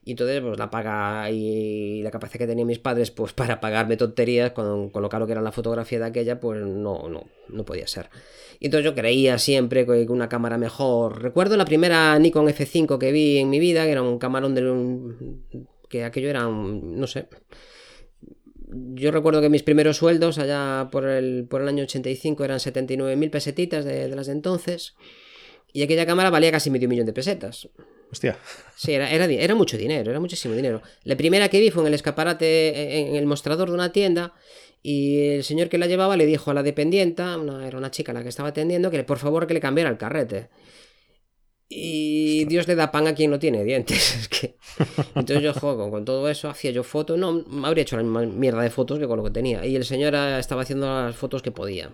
Y entonces pues la paga y la capacidad que tenían mis padres pues (laughs) para pagarme tonterías con, con lo caro que era la fotografía de aquella pues no, no, no podía ser. Y entonces yo creía siempre que una cámara mejor. Recuerdo la primera Nikon F5 que vi en mi vida, que era un camarón de un... que aquello era un... no sé yo recuerdo que mis primeros sueldos allá por el, por el año 85 eran 79.000 pesetitas de, las de entonces. Y aquella cámara valía casi medio millón de pesetas. Hostia. Sí, era, era, era, mucho dinero, era muchísimo dinero. La primera que vi fue en el escaparate, en el mostrador de una tienda, y el señor que la llevaba le dijo a la dependienta, era una chica la que estaba atendiendo, que por favor que le cambiara el carrete. Y Dios le da pan a quien no tiene dientes. (laughs) Entonces yo juego con todo eso, hacía yo fotos, no, me habría hecho la misma mierda de fotos que con lo que tenía. Y el señor estaba haciendo las fotos que podía.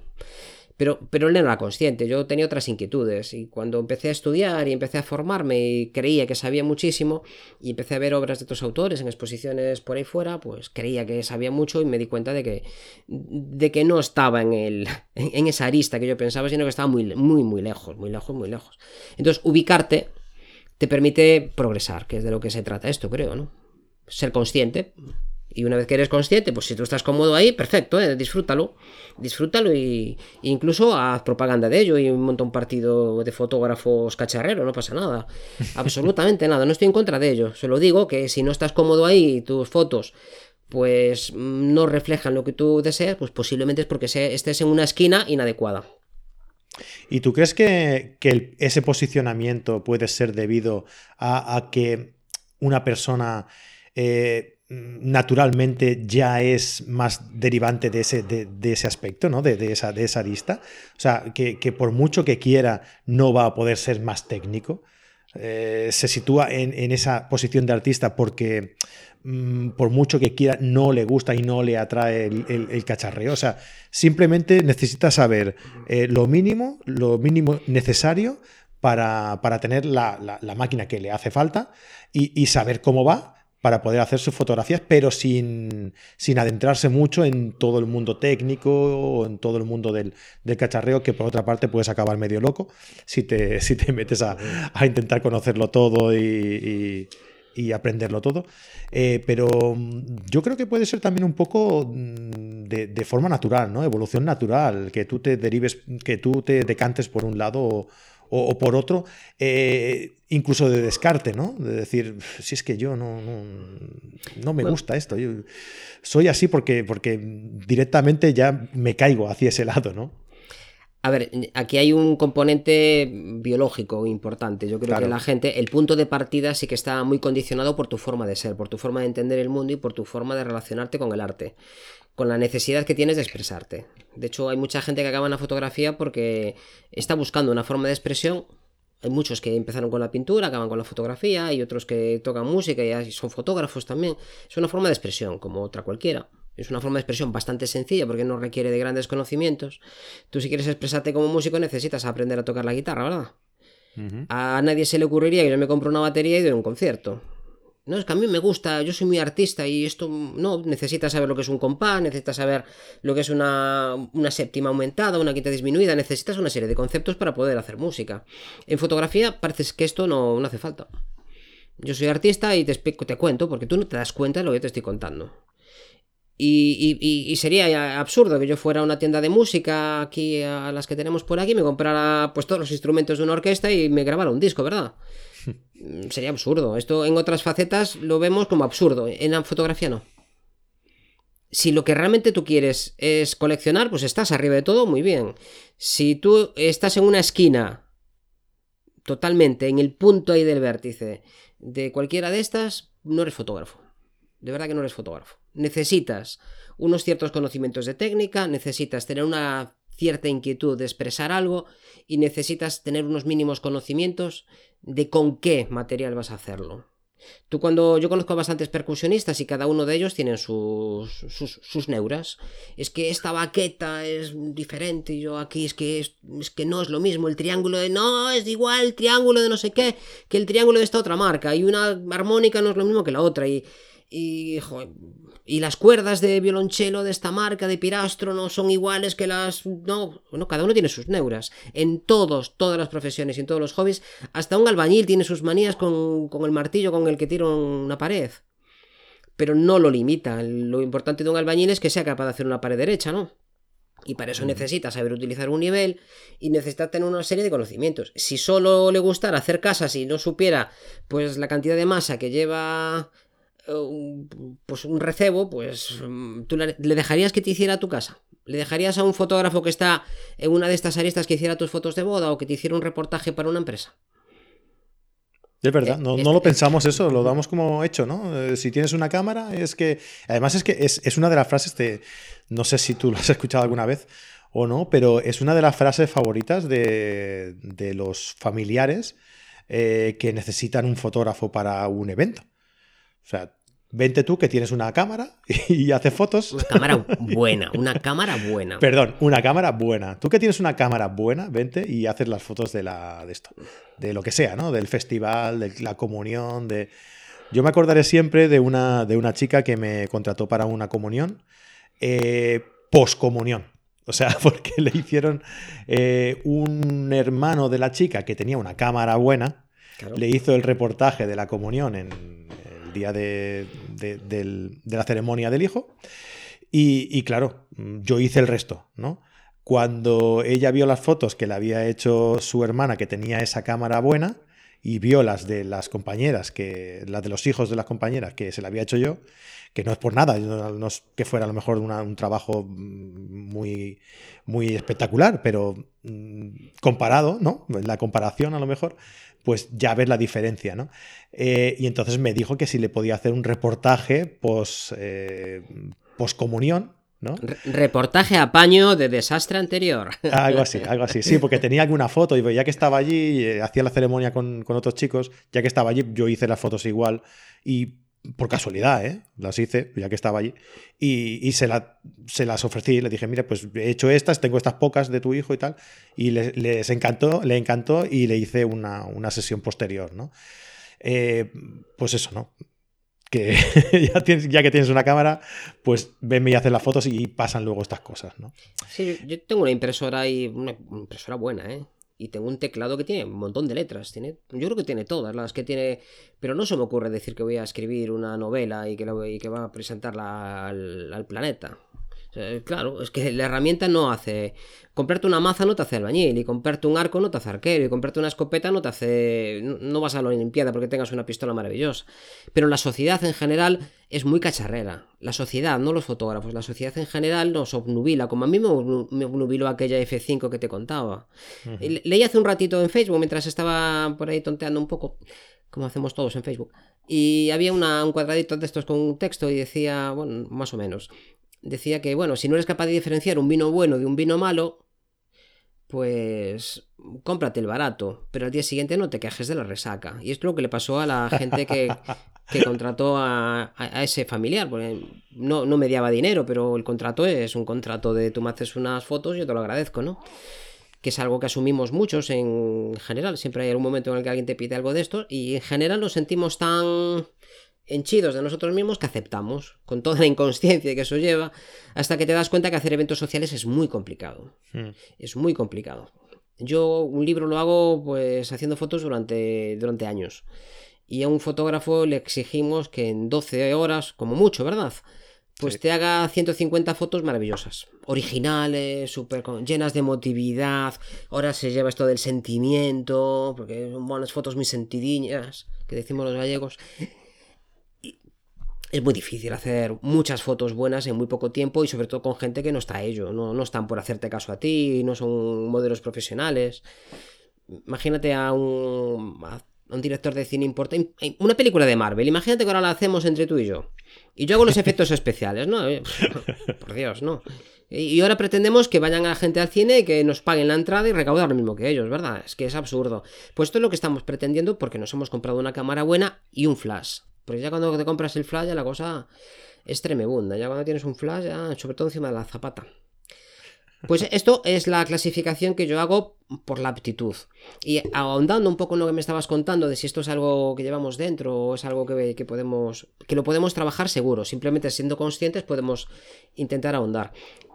Pero, pero él no era consciente, yo tenía otras inquietudes y cuando empecé a estudiar y empecé a formarme y creía que sabía muchísimo y empecé a ver obras de otros autores en exposiciones por ahí fuera, pues creía que sabía mucho y me di cuenta de que, de que no estaba en, el, (laughs) en esa arista que yo pensaba, sino que estaba muy, muy, muy lejos, muy lejos, muy lejos. Entonces, ubicarte te permite progresar, que es de lo que se trata esto, creo, ¿no? Ser consciente Y una vez que eres consciente, pues si tú estás cómodo ahí, perfecto, ¿eh? disfrútalo. Disfrútalo y incluso haz propaganda de ello y monta un partido de fotógrafos cacharreros, no pasa nada. (laughs) Absolutamente nada, no estoy en contra de ello. Solo digo que si no estás cómodo ahí, tus fotos pues no reflejan lo que tú deseas, pues posiblemente es porque estés en una esquina inadecuada. ¿Y tú crees que, ese posicionamiento puede ser debido a, que una persona eh, naturalmente ya es más derivante de ese, de, ese aspecto, ¿no? De, esa, de esa? O sea, que, por mucho que quiera no va a poder ser más técnico. Eh, se sitúa en, esa posición de artista porque Mm, por mucho que quiera, no le gusta y no le atrae el, cacharreo. O sea, simplemente necesita saber eh, lo mínimo, lo mínimo necesario para, tener la, máquina que le hace falta y, saber cómo va para poder hacer sus fotografías, pero sin, sin, adentrarse mucho en todo el mundo técnico o en todo el mundo del, cacharreo, que por otra parte puedes acabar medio loco si te, (laughs) si te metes a, intentar conocerlo todo y y aprenderlo todo. Eh, pero mm, yo creo que puede ser también un poco mm, de, forma natural, ¿no? Evolución natural, que tú te derives, que tú te decantes por un lado por otro, eh, incluso de descarte, ¿no? De decir, si es que yo no, no, me gusta esto, yo soy así porque, porque directamente ya me caigo hacia ese lado, ¿no? A ver, aquí hay un componente biológico importante. Yo creo que la gente, el punto de partida sí que está muy condicionado por tu forma de ser, por tu forma de entender el mundo y por tu forma de relacionarte con el arte, con la necesidad que tienes de expresarte. De hecho, hay mucha gente que acaba en la fotografía porque está buscando una forma de expresión. Hay muchos que empezaron con la pintura, acaban con la fotografía, y otros que tocan música y son fotógrafos también. Es una forma de expresión, como otra cualquiera. Es una forma de expresión bastante sencilla porque no requiere de grandes conocimientos. Tú si quieres expresarte como músico necesitas aprender a tocar la guitarra, ¿verdad? A nadie se le ocurriría que yo me compro una batería y doy un concierto. No, es que a mí me gusta, yo soy muy artista y esto no, necesitas saber lo que es un compás, necesitas saber lo que es una, una séptima aumentada, una quinta disminuida, necesitas una serie de conceptos para poder hacer música. En fotografía parece que esto no, no hace falta. Yo soy artista y te, te cuento porque tú no te das cuenta de lo que te estoy contando. Y, sería absurdo que yo fuera a una tienda de música aquí a las que tenemos por aquí, me comprara pues todos los instrumentos de una orquesta y me grabara un disco, ¿verdad? Sería absurdo. Esto en otras facetas lo vemos como absurdo, en la fotografía no. Si lo que realmente tú quieres es coleccionar, pues estás arriba de todo, muy bien. Si tú estás en una esquina, totalmente, en el punto ahí del vértice de cualquiera de estas, no eres fotógrafo. De verdad que no eres fotógrafo necesitas unos ciertos conocimientos de técnica, necesitas tener una cierta inquietud de expresar algo y necesitas tener unos mínimos conocimientos de con qué material vas a hacerlo. Tú cuando yo conozco a bastantes percusionistas y cada uno de ellos tienen sus, sus, neuras. Es que esta baqueta es diferente y yo aquí es que es, que no es lo mismo. El triángulo de no es igual el triángulo de no sé qué que el triángulo de esta otra marca. Y una armónica no es lo mismo que la otra. Y, y y las cuerdas de violonchelo de esta marca de Pirastro no son iguales que las... No, bueno, cada uno tiene sus neuras. En todos, todas las profesiones y en todos los hobbies, hasta un albañil tiene sus manías con, con el martillo con el que tira una pared. Pero no lo limita. Lo importante de un albañil es que sea capaz de hacer una pared derecha, ¿no? Y para eso necesita saber utilizar un nivel y necesita tener una serie de conocimientos. Si solo le gustara hacer casas y no supiera pues la cantidad de masa que lleva pues un recebo, pues mm, tú le dejarías que te hiciera tu casa. ¿Le dejarías a un fotógrafo que está en una de estas aristas que hiciera tus fotos de boda o que te hiciera un reportaje para una empresa? Es verdad, no, lo pensamos eso, lo damos como hecho, ¿no? Eh, si tienes una cámara, es que. Además, es que es, una de las frases de. No sé si tú lo has escuchado alguna vez o no, pero es una de las frases favoritas de, los familiares eh, que necesitan un fotógrafo para un evento. O sea, vente tú que tienes una cámara (laughs) y haces fotos. Una cámara (laughs) buena, una cámara buena. Perdón, una cámara buena. Tú que tienes una cámara buena, vente y haces las fotos de, la, de esto. De lo que sea, ¿no? Del festival, de la comunión, de... Yo me acordaré siempre de una, de una chica que me contrató para una comunión, eh, poscomunión. O sea, (laughs) porque le hicieron eh, un hermano de la chica que tenía una cámara buena, le hizo el reportaje de la comunión en el día de, la ceremonia del hijo. Y, claro, yo hice el resto, ¿no? Cuando ella vio las fotos que le había hecho su hermana, que tenía esa cámara buena, y vio las de las compañeras, que las de los hijos de las compañeras que se la había hecho yo, que no es por nada, no es que fuera a lo mejor un trabajo muy, muy espectacular, pero mm, comparado, ¿no? La comparación a lo mejor, pues ya ves la diferencia, ¿no? Eh, y entonces me dijo que si le podía hacer un reportaje post, eh, comunión, ¿no? Reportaje a paño de desastre anterior. (laughs) Algo así, algo así. Sí, porque tenía alguna foto y ya que estaba allí, eh, hacía la ceremonia con, con, otros chicos, ya que estaba allí, yo hice las fotos igual y por casualidad, ¿eh? Las hice, ya que estaba allí. Y, se, se, las ofrecí. Le dije, mira, pues he hecho estas, tengo estas pocas de tu hijo y tal. Y les, encantó, le encantó y le hice una, sesión posterior, ¿no? Eh, pues eso, ¿no? Que (laughs) ya, ya, que tienes una cámara, pues venme y haces las fotos y pasan luego estas cosas, ¿no? Sí, yo tengo una impresora y una impresora buena, ¿eh? Y tengo un teclado que tiene un montón de letras. Tiene, yo creo que tiene todas las que tiene. Pero no se me ocurre decir que voy a escribir una novela y que, lo, y que va a presentarla al planeta claro, es que la herramienta no hace. Comprarte una maza no te hace albañil, y comprarte un arco no te hace arquero, y comprarte una escopeta no te hace. No vas a la Olimpiada porque tengas una pistola maravillosa. Pero la sociedad en general es muy cacharrera. La sociedad, no los fotógrafos, la sociedad en general nos obnubila, como a mí me obnubiló aquella F5 que te contaba. Leí hace un ratito en Facebook mientras estaba por ahí tonteando un poco, como hacemos todos en Facebook. Y había un cuadradito de estos con un texto y decía, bueno, más o menos, decía que, bueno, si no eres capaz de diferenciar un vino bueno de un vino malo, pues cómprate el barato, pero al día siguiente no te quejes de la resaca. Y es lo que le pasó a la gente que, que contrató a, ese familiar, porque no, no mediaba dinero, pero el contrato es un contrato de tú me haces unas fotos y yo te lo agradezco, ¿no? Que es algo que asumimos muchos en general. Siempre hay un momento en el que alguien te pide algo de esto y en general nos sentimos tan henchidos de nosotros mismos que aceptamos, con toda la inconsciencia que eso lleva, hasta que te das cuenta que hacer eventos sociales es muy complicado. Hmm. Es muy complicado. Yo un libro lo hago pues haciendo fotos durante, durante años. Y a un fotógrafo le exigimos que en 12 horas, como mucho, ¿verdad? Pues te haga 150 fotos maravillosas, originales, super llenas de emotividad. Ahora se lleva esto del sentimiento, porque son buenas fotos muy sentidiñas, que decimos los gallegos es muy difícil hacer muchas fotos buenas en muy poco tiempo y sobre todo con gente que no está a ello, no, no están por hacerte caso a ti, no son modelos profesionales. Imagínate a un, un director de cine importante, una película de Marvel, imagínate que ahora la hacemos entre tú y yo. Y yo hago los efectos (laughs) especiales, ¿no? Eh, (laughs) por Dios, ¿no? Y ahora pretendemos que vayan a la gente al cine y que nos paguen la entrada y recaudar lo mismo que ellos, ¿verdad? Es que es absurdo. Pues esto es lo que estamos pretendiendo porque nos hemos comprado una cámara buena y un flash. Porque ya cuando te compras el flash ya la cosa es tremebunda. Ya cuando tienes un flash, ya, sobre todo encima de la zapata. Pues esto es la clasificación que yo hago por la aptitud. Y ahondando un poco en lo que me estabas contando de si esto es algo que llevamos dentro o es algo que, que podemos. que lo podemos trabajar seguro. Simplemente siendo conscientes podemos intentar ahondar.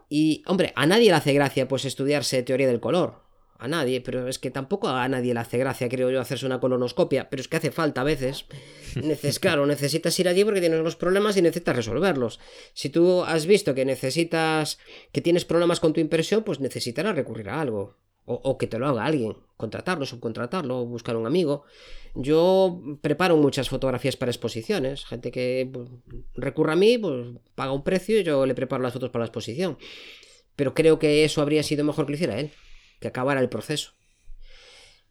Y, hombre, a nadie le hace gracia pues estudiarse teoría del color a nadie, pero es que tampoco a nadie le hace gracia, creo yo, hacerse una colonoscopia, pero es que hace falta a veces. Neces (laughs) claro, necesitas ir allí porque tienes los problemas y necesitas resolverlos. Si tú has visto que necesitas, que tienes problemas con tu impresión, pues necesitarás recurrir a algo. O, que te lo haga alguien, contratarlo, subcontratarlo, buscar un amigo. Yo preparo muchas fotografías para exposiciones. Gente que pues, recurra a mí, pues paga un precio y yo le preparo las fotos para la exposición. Pero creo que eso habría sido mejor que lo hiciera él que acabara el proceso.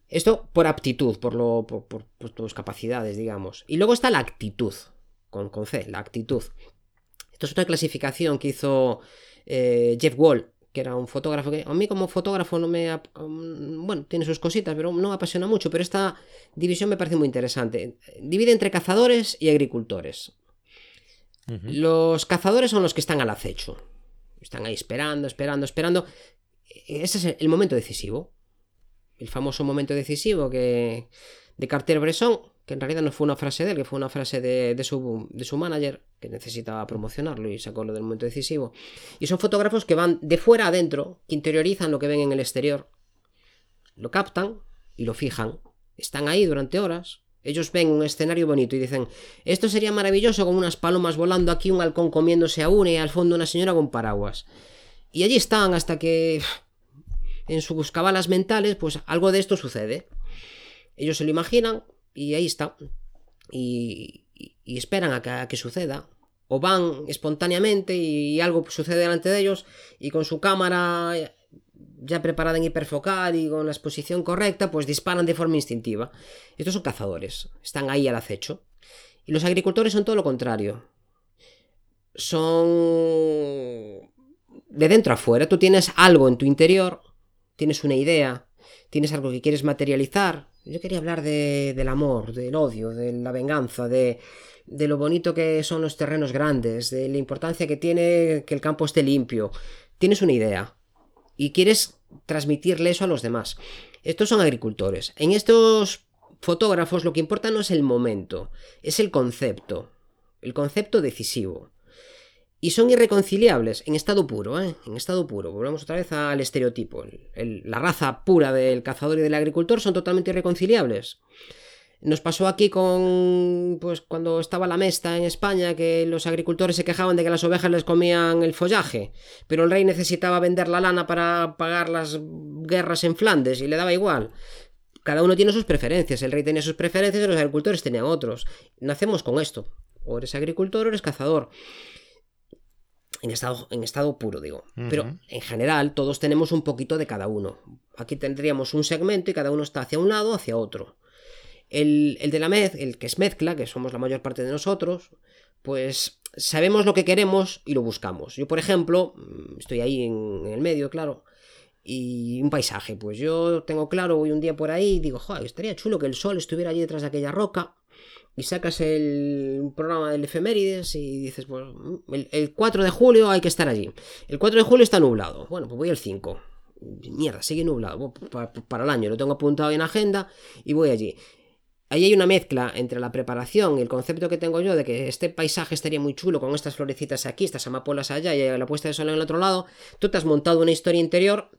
Esto por aptitud, por, lo, por, tus capacidades, digamos. Y luego está la actitud, con, con C, la actitud. Esto es una clasificación que hizo eh, Jeff Wall, que era un fotógrafo que a mí como fotógrafo no me... Um, bueno, tiene sus cositas, pero no me apasiona mucho, pero esta división me parece muy interesante. Divide entre cazadores y agricultores. Los cazadores son los que están al acecho. Están ahí esperando, esperando, esperando ese es el momento decisivo. El famoso momento decisivo que, de Carter-Bresson, que en realidad no fue una frase de él, que fue una frase de, su, de su manager, que necesitaba promocionarlo y sacó lo del momento decisivo. Y son fotógrafos que van de fuera adentro, que interiorizan lo que ven en el exterior, lo captan y lo fijan. Están ahí durante horas, Ellos ven un escenario bonito y dicen, esto sería maravilloso con unas palomas volando aquí, un halcón comiéndose a una y al fondo una señora con paraguas. Y allí están hasta que en sus cabalas mentales, pues algo de esto sucede. Ellos se lo imaginan y ahí está. Y, esperan a que, suceda. O van espontáneamente y algo sucede delante de ellos y con su cámara ya preparada en hiperfocal y con la exposición correcta, pues disparan de forma instintiva. Estos son cazadores, están ahí al acecho. Y los agricultores son todo lo contrario. Son de dentro a fuera. Tú tienes algo en tu interior, tienes una idea, tienes algo que quieres materializar. Yo quería hablar de, del amor, del odio, de la venganza, de, de lo bonito que son los terrenos grandes, de la importancia que tiene que el campo esté limpio. Tienes una idea y quieres transmitirle eso a los demás. Estos son agricultores. En estos fotógrafos lo que importa no es el momento, es el concepto, el concepto decisivo. Y son irreconciliables en estado puro, ¿eh? En estado puro. Volvemos otra vez al estereotipo. la raza pura del cazador y del agricultor son totalmente irreconciliables. Nos pasó aquí con, pues cuando estaba la mesta en España, que los agricultores se quejaban de que las ovejas les comían el follaje, pero el rey necesitaba vender la lana para pagar las guerras en Flandes y le daba igual. Cada uno tiene sus preferencias, el rey tenía sus preferencias y los agricultores tenían otros. Nacemos con esto. O eres agricultor o eres cazador. En estado, en estado puro, digo. Pero en general todos tenemos un poquito de cada uno. Aquí tendríamos un segmento y cada uno está hacia un lado o hacia otro. El, de la mez, el que es mezcla, que somos la mayor parte de nosotros, pues sabemos lo que queremos y lo buscamos. Yo, por ejemplo, mm, estoy ahí en, el medio, claro, y un paisaje. Pues yo tengo claro, voy un día por ahí y digo, joder, estaría chulo que el sol estuviera allí detrás de aquella roca. Y sacas el programa del efemérides y dices, pues el, el 4 de julio hay que estar allí. El 4 de julio está nublado. Bueno, pues voy el 5 mierda, sigue nublado. Para, el año lo tengo apuntado en agenda y voy allí ahí hay una mezcla entre la preparación y el concepto que tengo yo de que este paisaje estaría muy chulo con estas florecitas aquí, estas amapolas allá y la puesta de sol en el otro lado. Tú te has montado una historia interior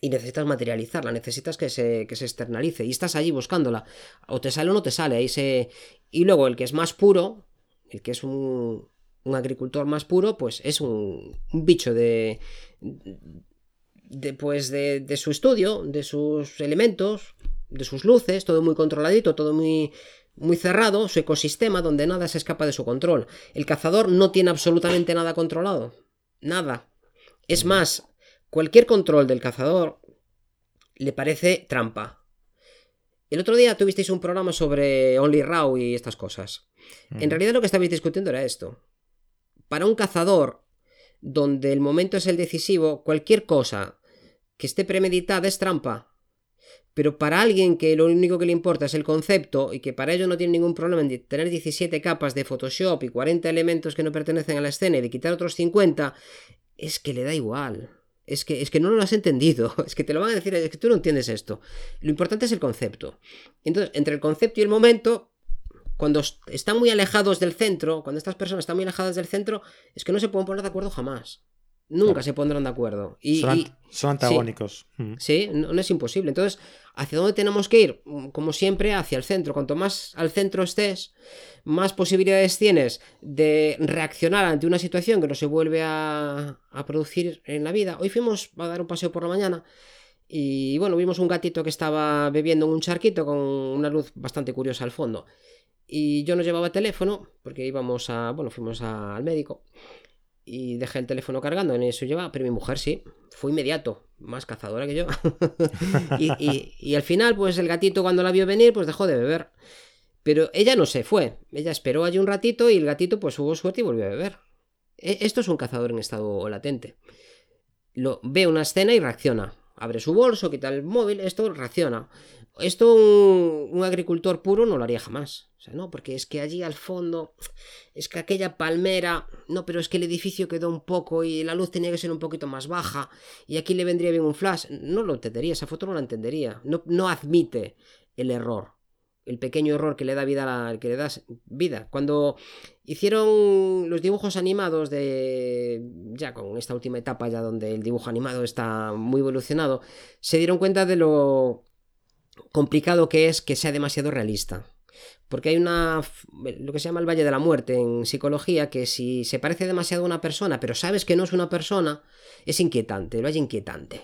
y necesitas materializarla, necesitas que se, que se externalice y estás allí buscándola. O te sale o no te sale. Ahí se... Y luego el que es más puro, el que es un, un agricultor más puro, pues es un, un bicho de, de, pues de, de su estudio, de sus elementos, de sus luces, todo muy controladito, todo muy, muy cerrado, su ecosistema donde nada se escapa de su control. El cazador no tiene absolutamente nada controlado. Nada. Es más, cualquier control del cazador le parece trampa. El otro día tuvisteis un programa sobre Only Raw y estas cosas. En realidad lo que estabais discutiendo era esto. Para un cazador, donde el momento es el decisivo, cualquier cosa que esté premeditada es trampa. Pero para alguien que lo único que le importa es el concepto y que para ello no tiene ningún problema en tener 17 capas de Photoshop y 40 elementos que no pertenecen a la escena y de quitar otros 50, es que le da igual. Es que, es que no lo has entendido. (laughs) Es que te lo van a decir, es que tú no entiendes esto. Lo importante es el concepto. Entonces, entre el concepto y el momento, cuando están muy alejados del centro, cuando estas personas están muy alejadas del centro, es que no se pueden poner de acuerdo jamás. Nunca se pondrán de acuerdo. Y, son, antagónicos. Sí, mm. no, es imposible. Entonces, ¿hacia dónde tenemos que ir? Mm, como siempre, hacia el centro. Cuanto más al centro estés, más posibilidades tienes de reaccionar ante una situación que no se vuelve a, a producir en la vida. Hoy fuimos a dar un paseo por la mañana y bueno, vimos un gatito que estaba bebiendo en un charquito con una luz bastante curiosa al fondo. Y yo no llevaba teléfono porque íbamos a, bueno, fuimos al médico y dejé el teléfono cargando, en eso lleva, pero mi mujer sí, fue inmediato, más cazadora que yo. (laughs) y, al final, pues el gatito cuando la vio venir, pues dejó de beber. Pero ella no se fue, ella esperó allí un ratito y el gatito pues hubo suerte y volvió a beber. E, esto es un cazador en estado latente. Lo, ve una escena y reacciona. Abre su bolso, quita el móvil, esto reacciona. Esto un, agricultor puro no lo haría jamás. O sea, no, porque es que allí al fondo, es que aquella palmera, no, pero es que el edificio quedó un poco y la luz tenía que ser un poquito más baja y aquí le vendría bien un flash. No lo entendería, esa foto no la entendería. No, no admite el error, el pequeño error que le da vida que le das vida. Cuando hicieron los dibujos animados de ya con esta última etapa ya donde el dibujo animado está muy evolucionado, se dieron cuenta de lo complicado que es que sea demasiado realista. Porque hay una. lo que se llama el Valle de la Muerte en psicología, que si se parece demasiado a una persona, pero sabes que no es una persona, es inquietante, el valle inquietante.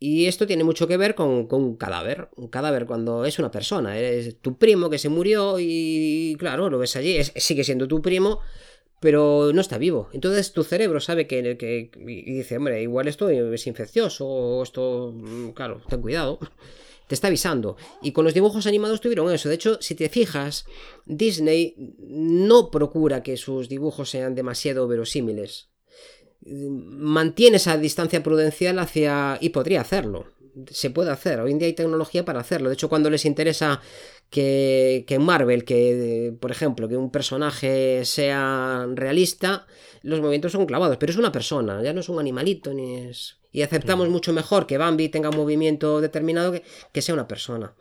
Y esto tiene mucho que ver con, con, un cadáver. Un cadáver cuando es una persona. Es tu primo que se murió y, claro, lo ves allí. sigue siendo tu primo, pero no está vivo. Entonces tu cerebro sabe que, que, y dice, hombre, igual esto es infeccioso o esto, mm, claro, ten cuidado te está avisando. Y con los dibujos animados tuvieron eso. De hecho, si te fijas, Disney no procura que sus dibujos sean demasiado verosímiles. Mantiene esa distancia prudencial hacia... y podría hacerlo. Se puede hacer. Hoy en día hay tecnología para hacerlo. De hecho, cuando les interesa que, que Marvel, que por ejemplo, que un personaje sea realista, los movimientos son clavados. Pero es una persona, ya no es un animalito ni es y aceptamos mucho mejor que Bambi tenga un movimiento determinado que, que, sea una persona.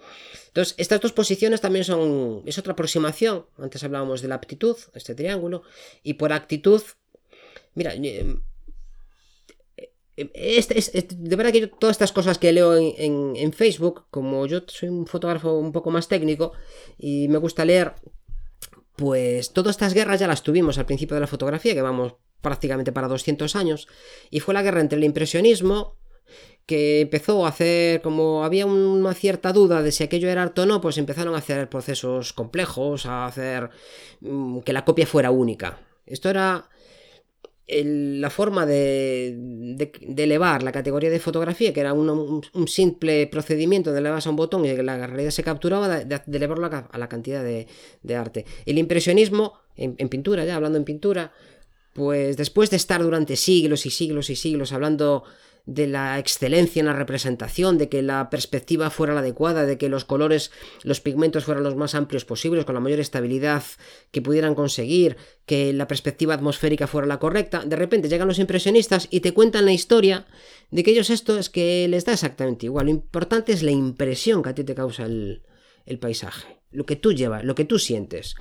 Entonces, estas dos posiciones también son. Es otra aproximación. Antes hablábamos de la aptitud, este triángulo. Y por actitud. Mira. Este, este, de verdad que yo, todas estas cosas que leo en, en, Facebook, como yo soy un fotógrafo un poco más técnico y me gusta leer, pues todas estas guerras ya las tuvimos al principio de la fotografía, que vamos prácticamente para 200 años, y fue la guerra entre el impresionismo, que empezó a hacer, como había una cierta duda de si aquello era arte o no, pues empezaron a hacer procesos complejos, a hacer mm, que la copia fuera única. Esto era la forma de, elevar la categoría de fotografía, que era un, simple procedimiento de elevarse a un botón y la realidad se capturaba, de, elevarlo a, la cantidad de, arte. El impresionismo, en pintura, ya hablando en pintura, pues después de estar durante siglos y siglos y siglos hablando de la excelencia en la representación, de que la perspectiva fuera la adecuada, de que los colores, los pigmentos fueran los más amplios posibles, con la mayor estabilidad que pudieran conseguir, que la perspectiva atmosférica fuera la correcta, de repente llegan los impresionistas y te cuentan la historia de que ellos esto es que les da exactamente igual. Lo importante es la impresión que a ti te causa el, el paisaje, lo que tú llevas, lo que tú sientes.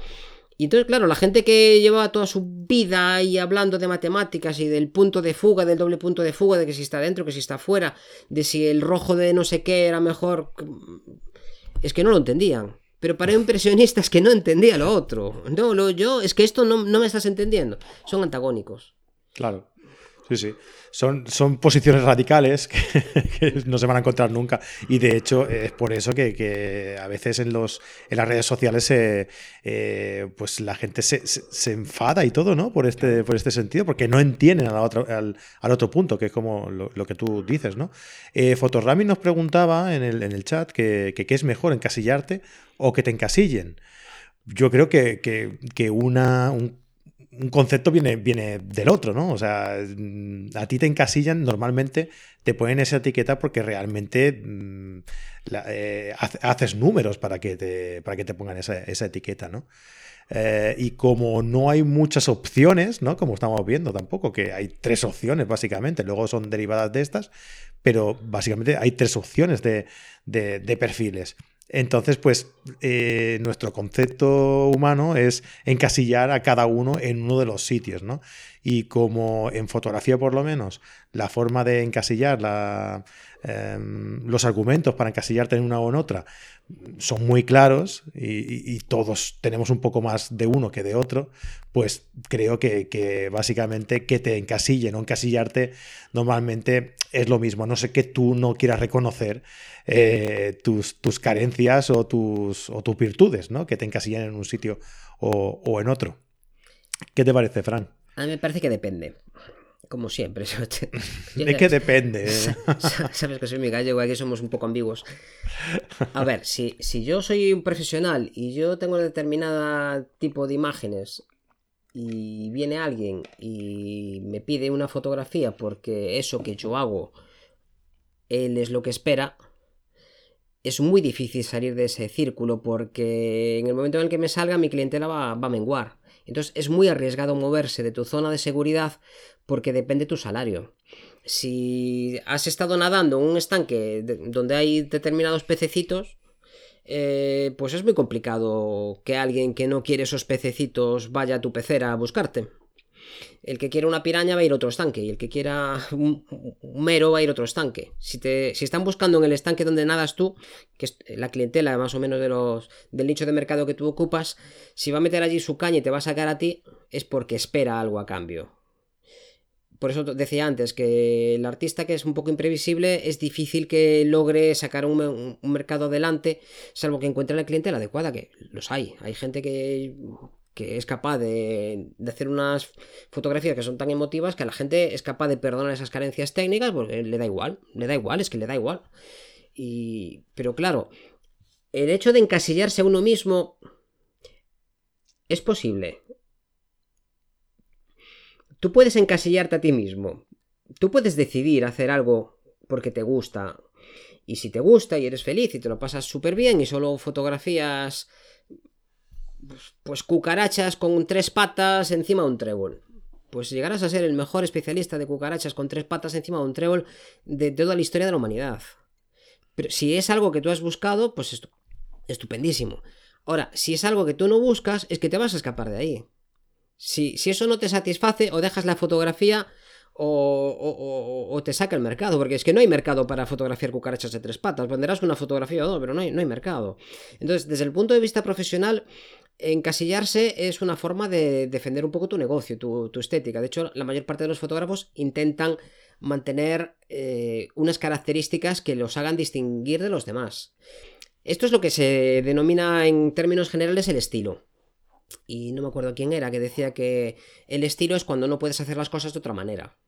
Y entonces, claro, la gente que llevaba toda su vida ahí hablando de matemáticas y del punto de fuga, del doble punto de fuga, de que si está dentro, que si está fuera, de si el rojo de no sé qué era mejor, es que no lo entendían. Pero para impresionistas que no entendía lo otro. No, lo, yo, es que esto no, no me estás entendiendo. Son antagónicos. Claro. Sí, sí. Son, son posiciones radicales (laughs) que, no se van a encontrar nunca. Y de hecho, es por eso que, a veces en, los, en las redes sociales eh, pues la gente se, se, enfada y todo, ¿no? Por este, por este sentido, porque no entienden al, otro, al, otro punto, que es como lo, que tú dices, ¿no? Eh, Fotorami nos preguntaba en el, en el chat que qué es mejor, encasillarte o que te encasillen. Yo creo que, que una, un un concepto viene, viene del otro, ¿no? O sea, mm, a ti te encasillan, normalmente te ponen esa etiqueta porque realmente mm, eh, haces números para que te, para que te pongan esa, etiqueta, ¿no? Eh, y como no hay muchas opciones, ¿no? Como estamos viendo tampoco, que hay tres opciones básicamente, luego son derivadas de estas, pero básicamente hay tres opciones de, de perfiles. Entonces, pues eh, nuestro concepto humano es encasillar a cada uno en uno de los sitios, ¿no? Y como en fotografía por lo menos, la forma de encasillar la, em, los argumentos para encasillarte en una o en otra son muy claros y, todos tenemos un poco más de uno que de otro, pues creo que, básicamente que te encasillen o encasillarte normalmente es lo mismo. No sé que tú no quieras reconocer eh, tus, tus, carencias o tus, o tus virtudes, ¿no? Que te encasillen en un sitio o en otro. ¿Qué te parece, Fran? A mí me parece que depende. Como siempre. (laughs) Es que depende. ¿eh? (laughs) Sabes que soy mi gallego, aquí somos un poco ambiguos. A ver, si, si yo soy un profesional y yo tengo determinado tipo de imágenes y viene alguien y me pide una fotografía porque eso que yo hago, él es lo que espera, es muy difícil salir de ese círculo porque en el momento en el que me salga mi clientela va, va a menguar. Entonces es muy arriesgado moverse de tu zona de seguridad porque depende tu salario. Si has estado nadando en un estanque donde hay determinados pececitos, eh, pues es muy complicado que alguien que no quiere esos pececitos vaya a tu pecera a buscarte. El que quiera una piraña va a ir a otro estanque y el que quiera (laughs) un, mero va a ir a otro estanque. Si, te, si están buscando en el estanque donde nadas tú, que es la clientela más o menos de los, del nicho de mercado que tú ocupas, si va a meter allí su caña y te va a sacar a ti, es porque espera algo a cambio. Por eso decía antes que el artista que es un poco imprevisible es difícil que logre sacar un, un mercado adelante, salvo que encuentre la clientela adecuada, que los hay. Hay gente que que es capaz de, hacer unas fotografías que son tan emotivas que la gente es capaz de perdonar esas carencias técnicas porque le da igual, le da igual, es que le da igual. Y, pero claro, el hecho de encasillarse a uno mismo es posible. Tú puedes encasillarte a ti mismo. Tú puedes decidir hacer algo porque te gusta. Y si te gusta y eres feliz y te lo pasas súper bien y solo fotografías pues, cucarachas con tres patas encima de un trébol. Pues llegarás a ser el mejor especialista de cucarachas con tres patas encima de un trébol de toda la historia de la humanidad. Pero si es algo que tú has buscado, pues estupendísimo. Ahora, si es algo que tú no buscas, es que te vas a escapar de ahí. Si, si eso no te satisface, o dejas la fotografía o, te saca el mercado, porque es que no hay mercado para fotografiar cucarachas de tres patas. Venderás una fotografía o dos, pero no hay, no hay mercado. Entonces, desde el punto de vista profesional, encasillarse es una forma de defender un poco tu negocio, tu, estética. De hecho, la mayor parte de los fotógrafos intentan mantener eh, unas características que los hagan distinguir de los demás. Esto es lo que se denomina en términos generales el estilo. Y no me acuerdo quién era que decía que el estilo es cuando no puedes hacer las cosas de otra manera.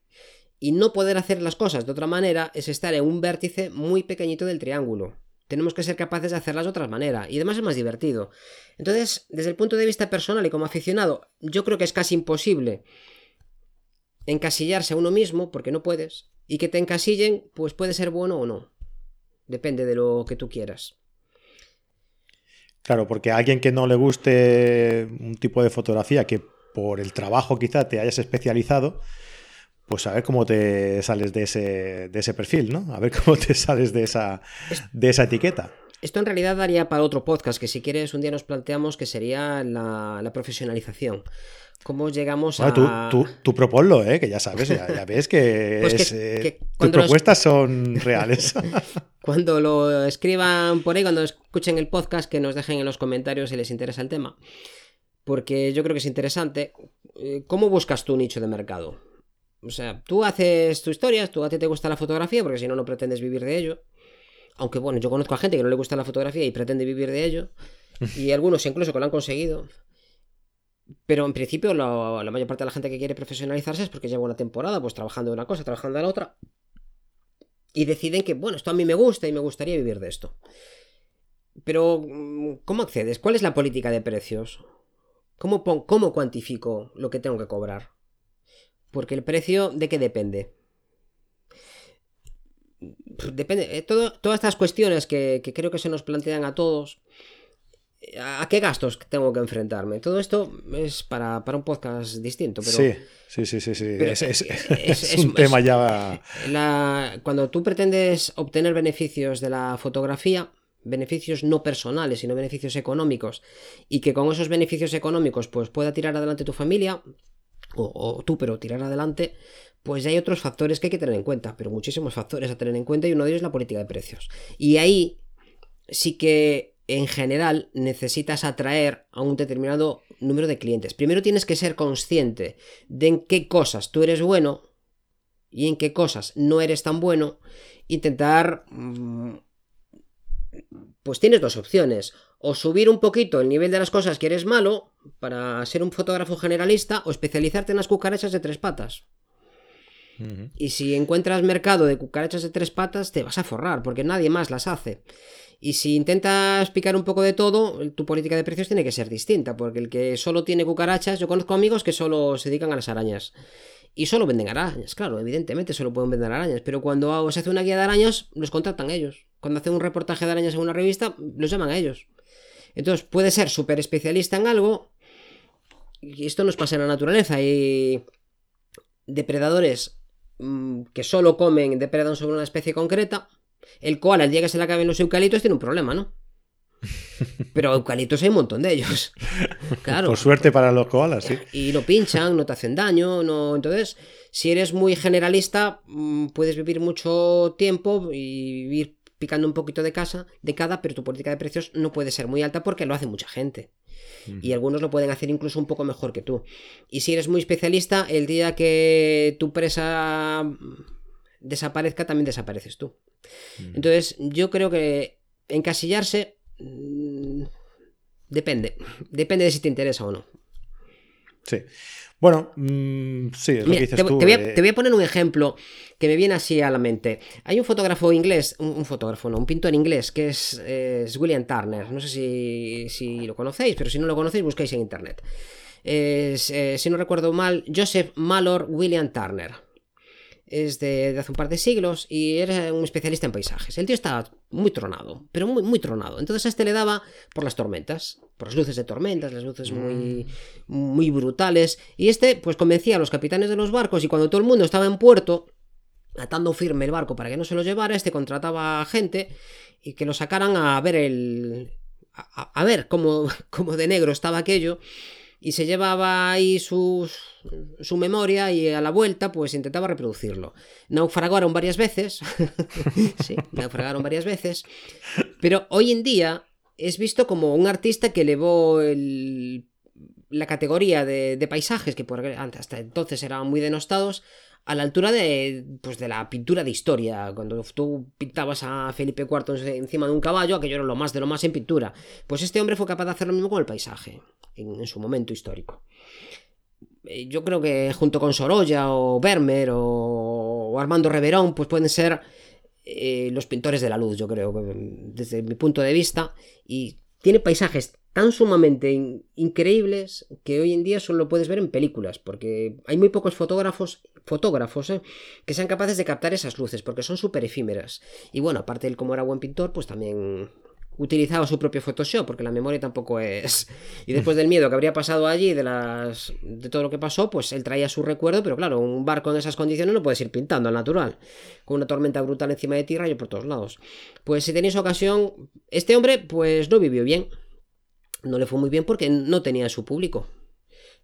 Y no poder hacer las cosas de otra manera es estar en un vértice muy pequeñito del triángulo. Tenemos que ser capaces de hacerlas de otra manera. Y además es más divertido. Entonces, desde el punto de vista personal y como aficionado, yo creo que es casi imposible encasillarse a uno mismo, porque no puedes. Y que te encasillen, pues puede ser bueno o no. Depende de lo que tú quieras. Claro, porque a alguien que no le guste un tipo de fotografía que por el trabajo quizá te hayas especializado, pues a ver cómo te sales de ese, de ese perfil, ¿no? A ver cómo te sales de esa, de esa etiqueta. Esto en realidad daría para otro podcast, que si quieres un día nos planteamos que sería la, profesionalización. ¿Cómo llegamos a...? Tú, tú, proponlo, ¿eh? que ya sabes, ya, ves que, (laughs) pues eh, tus propuestas son reales. (laughs) cuando lo escriban por ahí, cuando escuchen el podcast, que nos dejen en los comentarios si les interesa el tema. Porque yo creo que es interesante. Eh, ¿Cómo buscas tu nicho de mercado? O sea, tú haces tu historias, tú a ti te gusta la fotografía, porque si no, no pretendes vivir de ello. Aunque bueno, yo conozco a gente que no le gusta la fotografía y pretende vivir de ello. (laughs) Y algunos incluso que lo han conseguido. Pero en principio la, mayor parte de la gente que quiere profesionalizarse es porque lleva una temporada pues trabajando en una cosa, trabajando en la otra. Y deciden que, bueno, esto a mí me gusta y me gustaría vivir de esto. Pero, ¿cómo accedes? ¿Cuál es la política de precios? ¿Cómo, cómo cuantifico lo que tengo que cobrar? Porque el precio, ¿de qué depende? Depende. Eh, todas estas cuestiones que, creo que se nos plantean a todos. ¿A qué gastos tengo que enfrentarme? Todo esto es para, un podcast distinto. Pero, sí, sí, sí, sí. (laughs) es, un tema ya. cuando tú pretendes obtener beneficios de la fotografía, beneficios no personales, sino beneficios económicos, y que con esos beneficios económicos pues, pueda tirar adelante tu familia, o, tú, pero tirar adelante, pues ya hay otros factores que hay que tener en cuenta, pero muchísimos factores a tener en cuenta y uno de ellos es la política de precios. Y ahí sí que en general necesitas atraer a un determinado número de clientes. Primero tienes que ser consciente de en qué cosas tú eres bueno y en qué cosas no eres tan bueno. Intentar... Mm, pues tienes dos opciones o subir un poquito el nivel de las cosas que eres malo para ser un fotógrafo generalista o especializarte en las cucarachas de tres patas. Y si encuentras mercado de cucarachas de tres patas, te vas a forrar, porque nadie más las hace. Y si intentas picar un poco de todo, tu política de precios tiene que ser distinta, porque el que solo tiene cucarachas, yo conozco amigos que solo se dedican a las arañas. Y solo venden arañas, claro, evidentemente solo pueden vender arañas, pero cuando se hace una guía de arañas, los contratan ellos. Cuando hacen un reportaje de arañas en una revista, los llaman a ellos. Entonces puede ser súper especialista en algo. Y esto nos pasa en la naturaleza. Hay depredadores mm, que solo comen, depredan sobre una especie concreta. El koala, al día que se le acaben los eucaliptos, tiene un problema, ¿no? (laughs) Pero eucaliptos hay un montón de ellos. (laughs) Claro. Por suerte para los koalas, sí. Y no pinchan, no te hacen daño, no. Entonces, si eres muy generalista, mm, puedes vivir mucho tiempo y vivir picando un poquito de casa, de cada, pero tu política de precios no puede ser muy alta porque lo hace mucha gente. Y algunos lo pueden hacer incluso un poco mejor que tú. Y si eres muy especialista, el día que tu presa desaparezca, también desapareces tú. Entonces, yo creo que encasillarse mm, depende. (laughs) Depende de si te interesa o no. Sí. Bueno, mm, sí, es lo que dices te, tú. te voy a, eh, te voy a poner un ejemplo que me viene así a la mente. Hay un fotógrafo inglés, un, un fotógrafo, no, un pintor inglés, que es, es William Turner. No sé si, si lo conocéis, pero si no lo conocéis, buscáis en internet. Es, eh, si no recuerdo mal, Joseph Malor William Turner. Es de, de hace un par de siglos y era un especialista en paisajes. El tío estaba muy tronado, pero muy, muy tronado. Entonces a este le daba por las tormentas, por las luces de tormentas, las luces muy, muy brutales. Y este, pues convencía a los capitanes de los barcos y cuando todo el mundo estaba en puerto, atando firme el barco para que no se lo llevara, este contrataba gente y que lo sacaran a ver el. a, a ver cómo, (laughs) cómo de negro estaba aquello. Y se llevaba ahí sus, su memoria y a la vuelta pues intentaba reproducirlo. Naufragaron varias veces. (laughs) sí, naufragaron varias veces. Pero hoy en día es visto como un artista que elevó el- la categoría de, paisajes, que hasta entonces eran muy denostados, a la altura de, pues, de la pintura de historia. Cuando tú pintabas a Felipe IV encima de un caballo, aquello era lo más de lo más en pintura. Pues este hombre fue capaz de hacer lo mismo con el paisaje, en, su momento histórico. Eh, Yo creo que junto con Sorolla o Vermeer o, o Armando Reverón, pues pueden ser eh, los pintores de la luz, yo creo, desde mi punto de vista. Y tiene paisajes tan sumamente in- increíbles que hoy en día solo lo puedes ver en películas, porque hay muy pocos fotógrafos, fotógrafos eh, que sean capaces de captar esas luces, porque son súper efímeras. Y bueno, aparte él como era buen pintor, pues también utilizaba su propio Photoshop, porque la memoria tampoco es... (laughs) Y después del miedo que habría pasado allí, de, las... de todo lo que pasó, pues él traía su recuerdo, pero claro, un barco en esas condiciones no puedes ir pintando al natural, con una tormenta brutal encima de ti, rayo por todos lados. Pues si tenéis ocasión, este hombre pues no vivió bien, no le fue muy bien porque no tenía su público.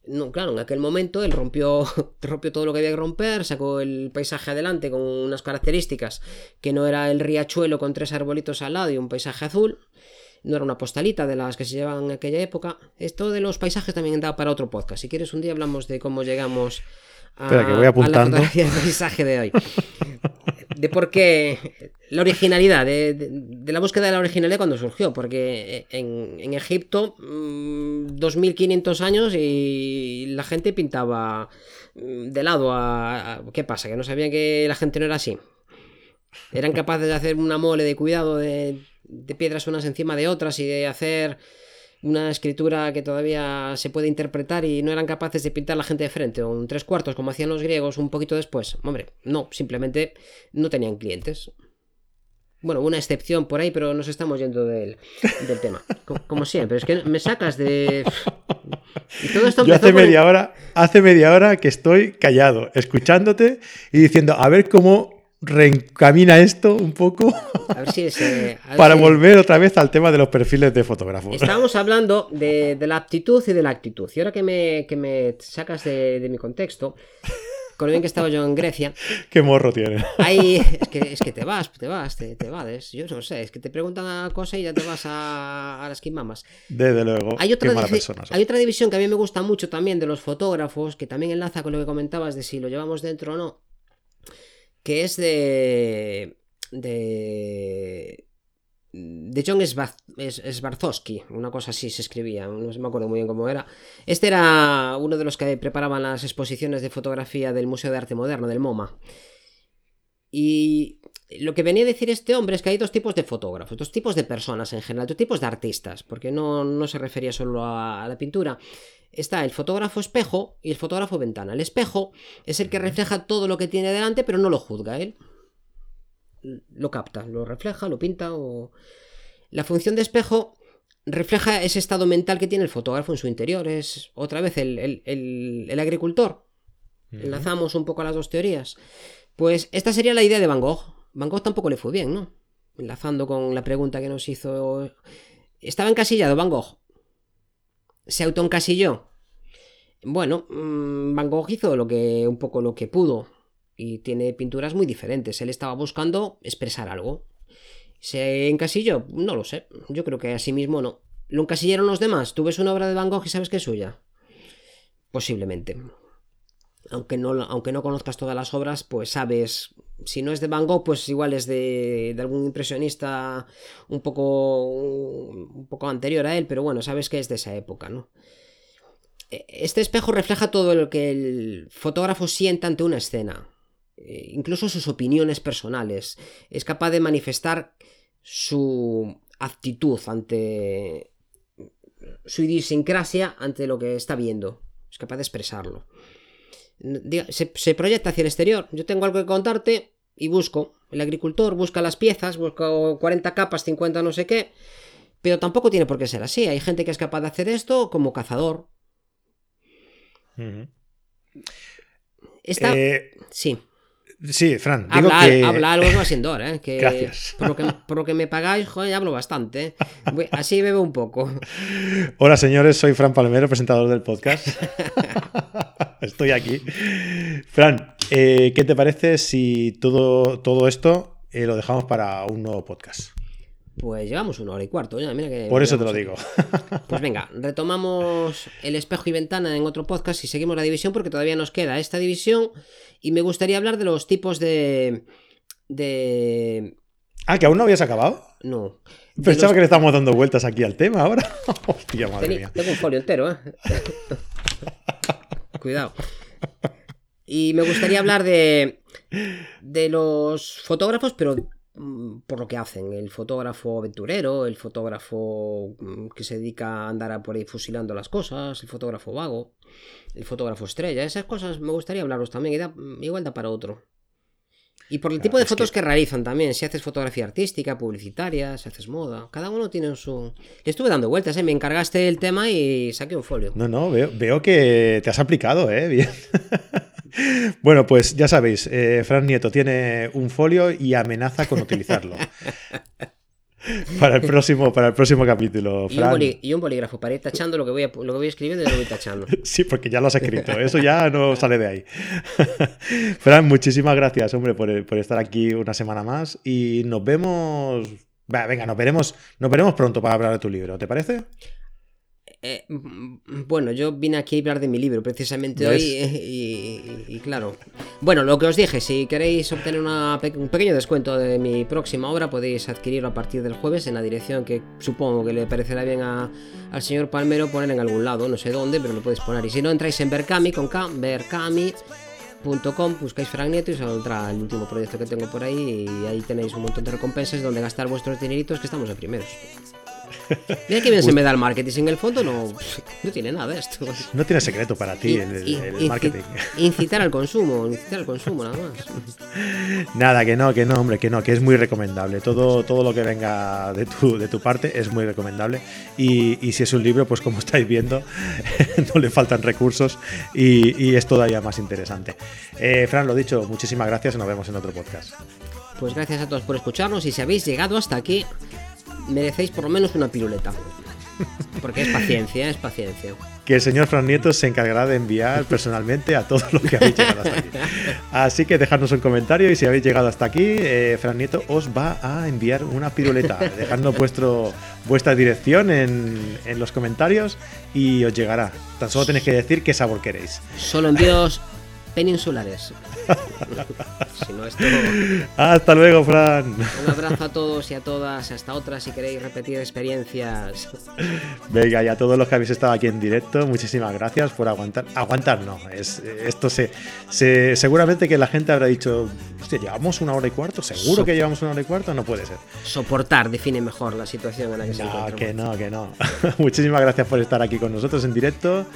No, claro, en aquel momento él rompió, (laughs) rompió todo lo que había que romper, sacó el paisaje adelante con unas características que no era el riachuelo con tres arbolitos al lado y un paisaje azul, no era una postalita de las que se llevaban en aquella época. Esto de los paisajes también da para otro podcast. Si quieres un día hablamos de cómo llegamos a, Espera, que voy a apuntando. la fotografía del paisaje de hoy. De por qué la originalidad, de, de- de la búsqueda de la originalidad cuando surgió, porque en, en Egipto, mm, 2500 años y la gente pintaba mm, de lado a, a- ¿Qué pasa? Que no sabían que la gente no era así. Eran capaces de hacer una mole de cuidado de, de piedras unas encima de otras y de hacer una escritura que todavía se puede interpretar y no eran capaces de pintar la gente de frente o un tres cuartos como hacían los griegos un poquito después. Hombre, no, simplemente no tenían clientes. Bueno, una excepción por ahí, pero nos estamos yendo del, del tema. Co- Como siempre, es que me sacas de... Y todo esto Yo hace el- media hora, hace media hora que estoy callado, escuchándote y diciendo, a ver cómo reencamina esto un poco A ver si (laughs) es... a ver para si- volver otra vez al tema de los perfiles de fotógrafos. Estábamos (laughs) hablando de, de la aptitud y de la actitud. Y ahora que me, que me sacas de, de mi contexto, con lo bien que estaba yo en Grecia, (laughs) Qué morro tiene. hay, es, que, es que te vas, te vas, te, te vades. Yo no sé, es que te preguntan una cosa y ya te vas a, a las quimamas. Desde luego. Hay otra, Qué mala divi- persona. hay otra división que a mí me gusta mucho también de los fotógrafos, que también enlaza con lo que comentabas de si lo llevamos dentro o no, que es de... de... de John Sbar- Es- Swarzowski, una cosa así se escribía, no me acuerdo muy bien cómo era. Este era uno de los que preparaban las exposiciones de fotografía del Museo de Arte Moderno, del MoMA. Y lo que venía a decir este hombre es que hay dos tipos de fotógrafos, dos tipos de personas en general, dos tipos de artistas, porque no, no se refería solo a la pintura. Está el fotógrafo espejo y el fotógrafo ventana. El espejo es el que refleja todo lo que tiene delante, pero no lo juzga él. Lo capta, lo refleja, lo pinta o... La función de espejo refleja ese estado mental que tiene el fotógrafo en su interior. Es otra vez el, el- el- el agricultor. Enlazamos un poco las dos teorías. Pues esta sería la idea de Van Gogh. Van Gogh tampoco le fue bien, ¿no? Enlazando con la pregunta que nos hizo. Estaba encasillado Van Gogh. ¿Se autoencasilló? Bueno, mm, Van Gogh hizo lo que, un poco lo que pudo y tiene pinturas muy diferentes. Él estaba buscando expresar algo. ¿Se encasilló? No lo sé. Yo creo que así mismo no. ¿Lo encasillaron los demás? ¿Tú ves una obra de Van Gogh y sabes que es suya? Posiblemente. Aunque no, aunque no conozcas todas las obras, pues sabes. Si no es de Van Gogh, pues igual es de, de algún impresionista un poco, un poco anterior a él, pero bueno, sabes que es de esa época, ¿no? E, Este espejo refleja todo lo que el fotógrafo sienta ante una escena, eh, incluso sus opiniones personales. Es capaz de manifestar su actitud ante su idiosincrasia ante lo que está viendo. Es capaz de expresarlo. Se, se proyecta hacia el exterior. Yo tengo algo que contarte y busco. El agricultor busca las piezas, busca 40 capas, 50 no sé qué. Pero tampoco tiene por qué ser así. Hay gente que es capaz de hacer esto como cazador. Ujú. Esta... Eh, sí. sí, Fran, digo Habla, que... habla algo no hora, ¿eh? (laughs) Que Gracias. Por lo que, por lo que me pagáis, joder, hablo bastante. ¿eh? Así bebo un poco. Hola señores, soy Fran Palmero, presentador del podcast. (laughs) Estoy aquí. Fran, eh, ¿qué te parece si todo, todo esto eh, lo dejamos para un nuevo podcast? Pues llevamos una hora y cuarto. ya, mira que Por eso te lo digo. (laughs) Pues venga, retomamos el espejo y ventana en otro podcast y seguimos la división porque todavía nos queda esta división y me gustaría hablar de los tipos de... de... Ah, que aún no habías acabado. No. Pensaba los- que le estábamos dando vueltas aquí al tema ahora. (laughs) Hostia, madre mía. Tengo un folio entero, ¿eh? (laughs) Cuidado. Y me gustaría hablar de, de los fotógrafos, pero mm, por lo que hacen. El fotógrafo aventurero, el fotógrafo mm, que se dedica a andar por ahí fusilando las cosas, el fotógrafo vago, el fotógrafo estrella. Esas cosas me gustaría hablaros también. y igual da para otro. Y por el Claro, tipo de fotos que- que... realizan también, si haces fotografía artística, publicitaria, si haces moda, cada uno tiene su... Le estuve dando vueltas, ¿eh? me encargaste el tema y saqué un folio. No, no, veo, veo que te has aplicado, ¿eh? (laughs) Bien. Bueno, pues ya sabéis, eh, Fran Nieto tiene un folio y amenaza con utilizarlo. (laughs) (laughs) Para el próximo, para el próximo capítulo, Y un, Fran. boli- y un bolígrafo para ir tachando lo que voy, a, lo que voy escribiendo y lo voy tachando. (laughs) Sí, porque ya lo has escrito, eso ya no sale de ahí. (laughs) Fran, muchísimas gracias, hombre, por, por estar aquí una semana más y nos vemos. Venga, nos veremos, nos veremos pronto para hablar de tu libro, ¿te parece? Eh, bueno, yo vine aquí a hablar de mi libro precisamente ¿Ves? hoy eh, y, y- y claro. Bueno, lo que os dije, si queréis obtener una un pequeño descuento de mi próxima obra, podéis adquirirlo a partir del jueves en la dirección que supongo que le parecerá bien a- al señor Palmero poner en algún lado, no sé dónde, pero lo podéis poner. Y si no, entráis en Berkami con K, berkami.com, buscáis Frank Nieto y saldrá el último proyecto que tengo por ahí y ahí tenéis un montón de recompensas donde gastar vuestros dineritos que estamos de primeros. Mira que bien se me da el marketing, en el fondo no, no tiene nada esto. No tiene secreto para ti el, inci- marketing. Incitar al consumo, incitar al consumo nada más. (laughs) Nada, que no, que no, hombre, que no, que es muy recomendable. Todo, todo lo que venga de tu, de tu parte es muy recomendable. Y, y si es un libro, pues como estáis viendo, (laughs) no le faltan recursos y, y es todavía más interesante. Eh, Fran, lo dicho, muchísimas gracias y nos vemos en otro podcast. Pues gracias a todos por escucharnos y si habéis llegado hasta aquí, merecéis por lo menos una piruleta. Porque es paciencia, es paciencia. Que el señor Fran Nieto se encargará de enviar personalmente a todos los que habéis llegado hasta aquí. Así que dejadnos un comentario y si habéis llegado hasta aquí, eh, Fran Nieto os va a enviar una piruleta. Dejadnos vuestro, vuestra dirección en, en los comentarios y os llegará. Tan solo tenéis que decir qué sabor queréis. Solo envíos peninsulares. (laughs) si no, esto. Hasta luego, Fran. Un abrazo a todos y a todas. Hasta otra si queréis repetir experiencias. Venga, y a todos los que habéis estado aquí en directo, muchísimas gracias por aguantar. Aguantar no, es, esto se, se- Seguramente que la gente habrá dicho, hostia, llevamos una hora y cuarto, seguro So- que llevamos una hora y cuarto, no puede ser. Soportar define mejor la situación en la que se No, encuentra. que no, que no. (laughs) Muchísimas gracias por estar aquí con nosotros en directo.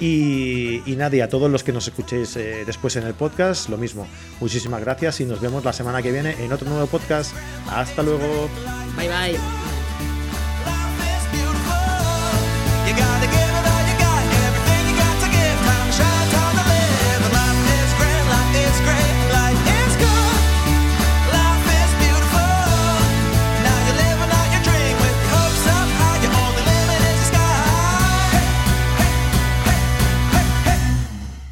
Y, y a todos los que nos escuchéis eh, después en el podcast, lo mismo. Muchísimas gracias y nos vemos la semana que viene en otro nuevo podcast. Hasta luego. Bye bye.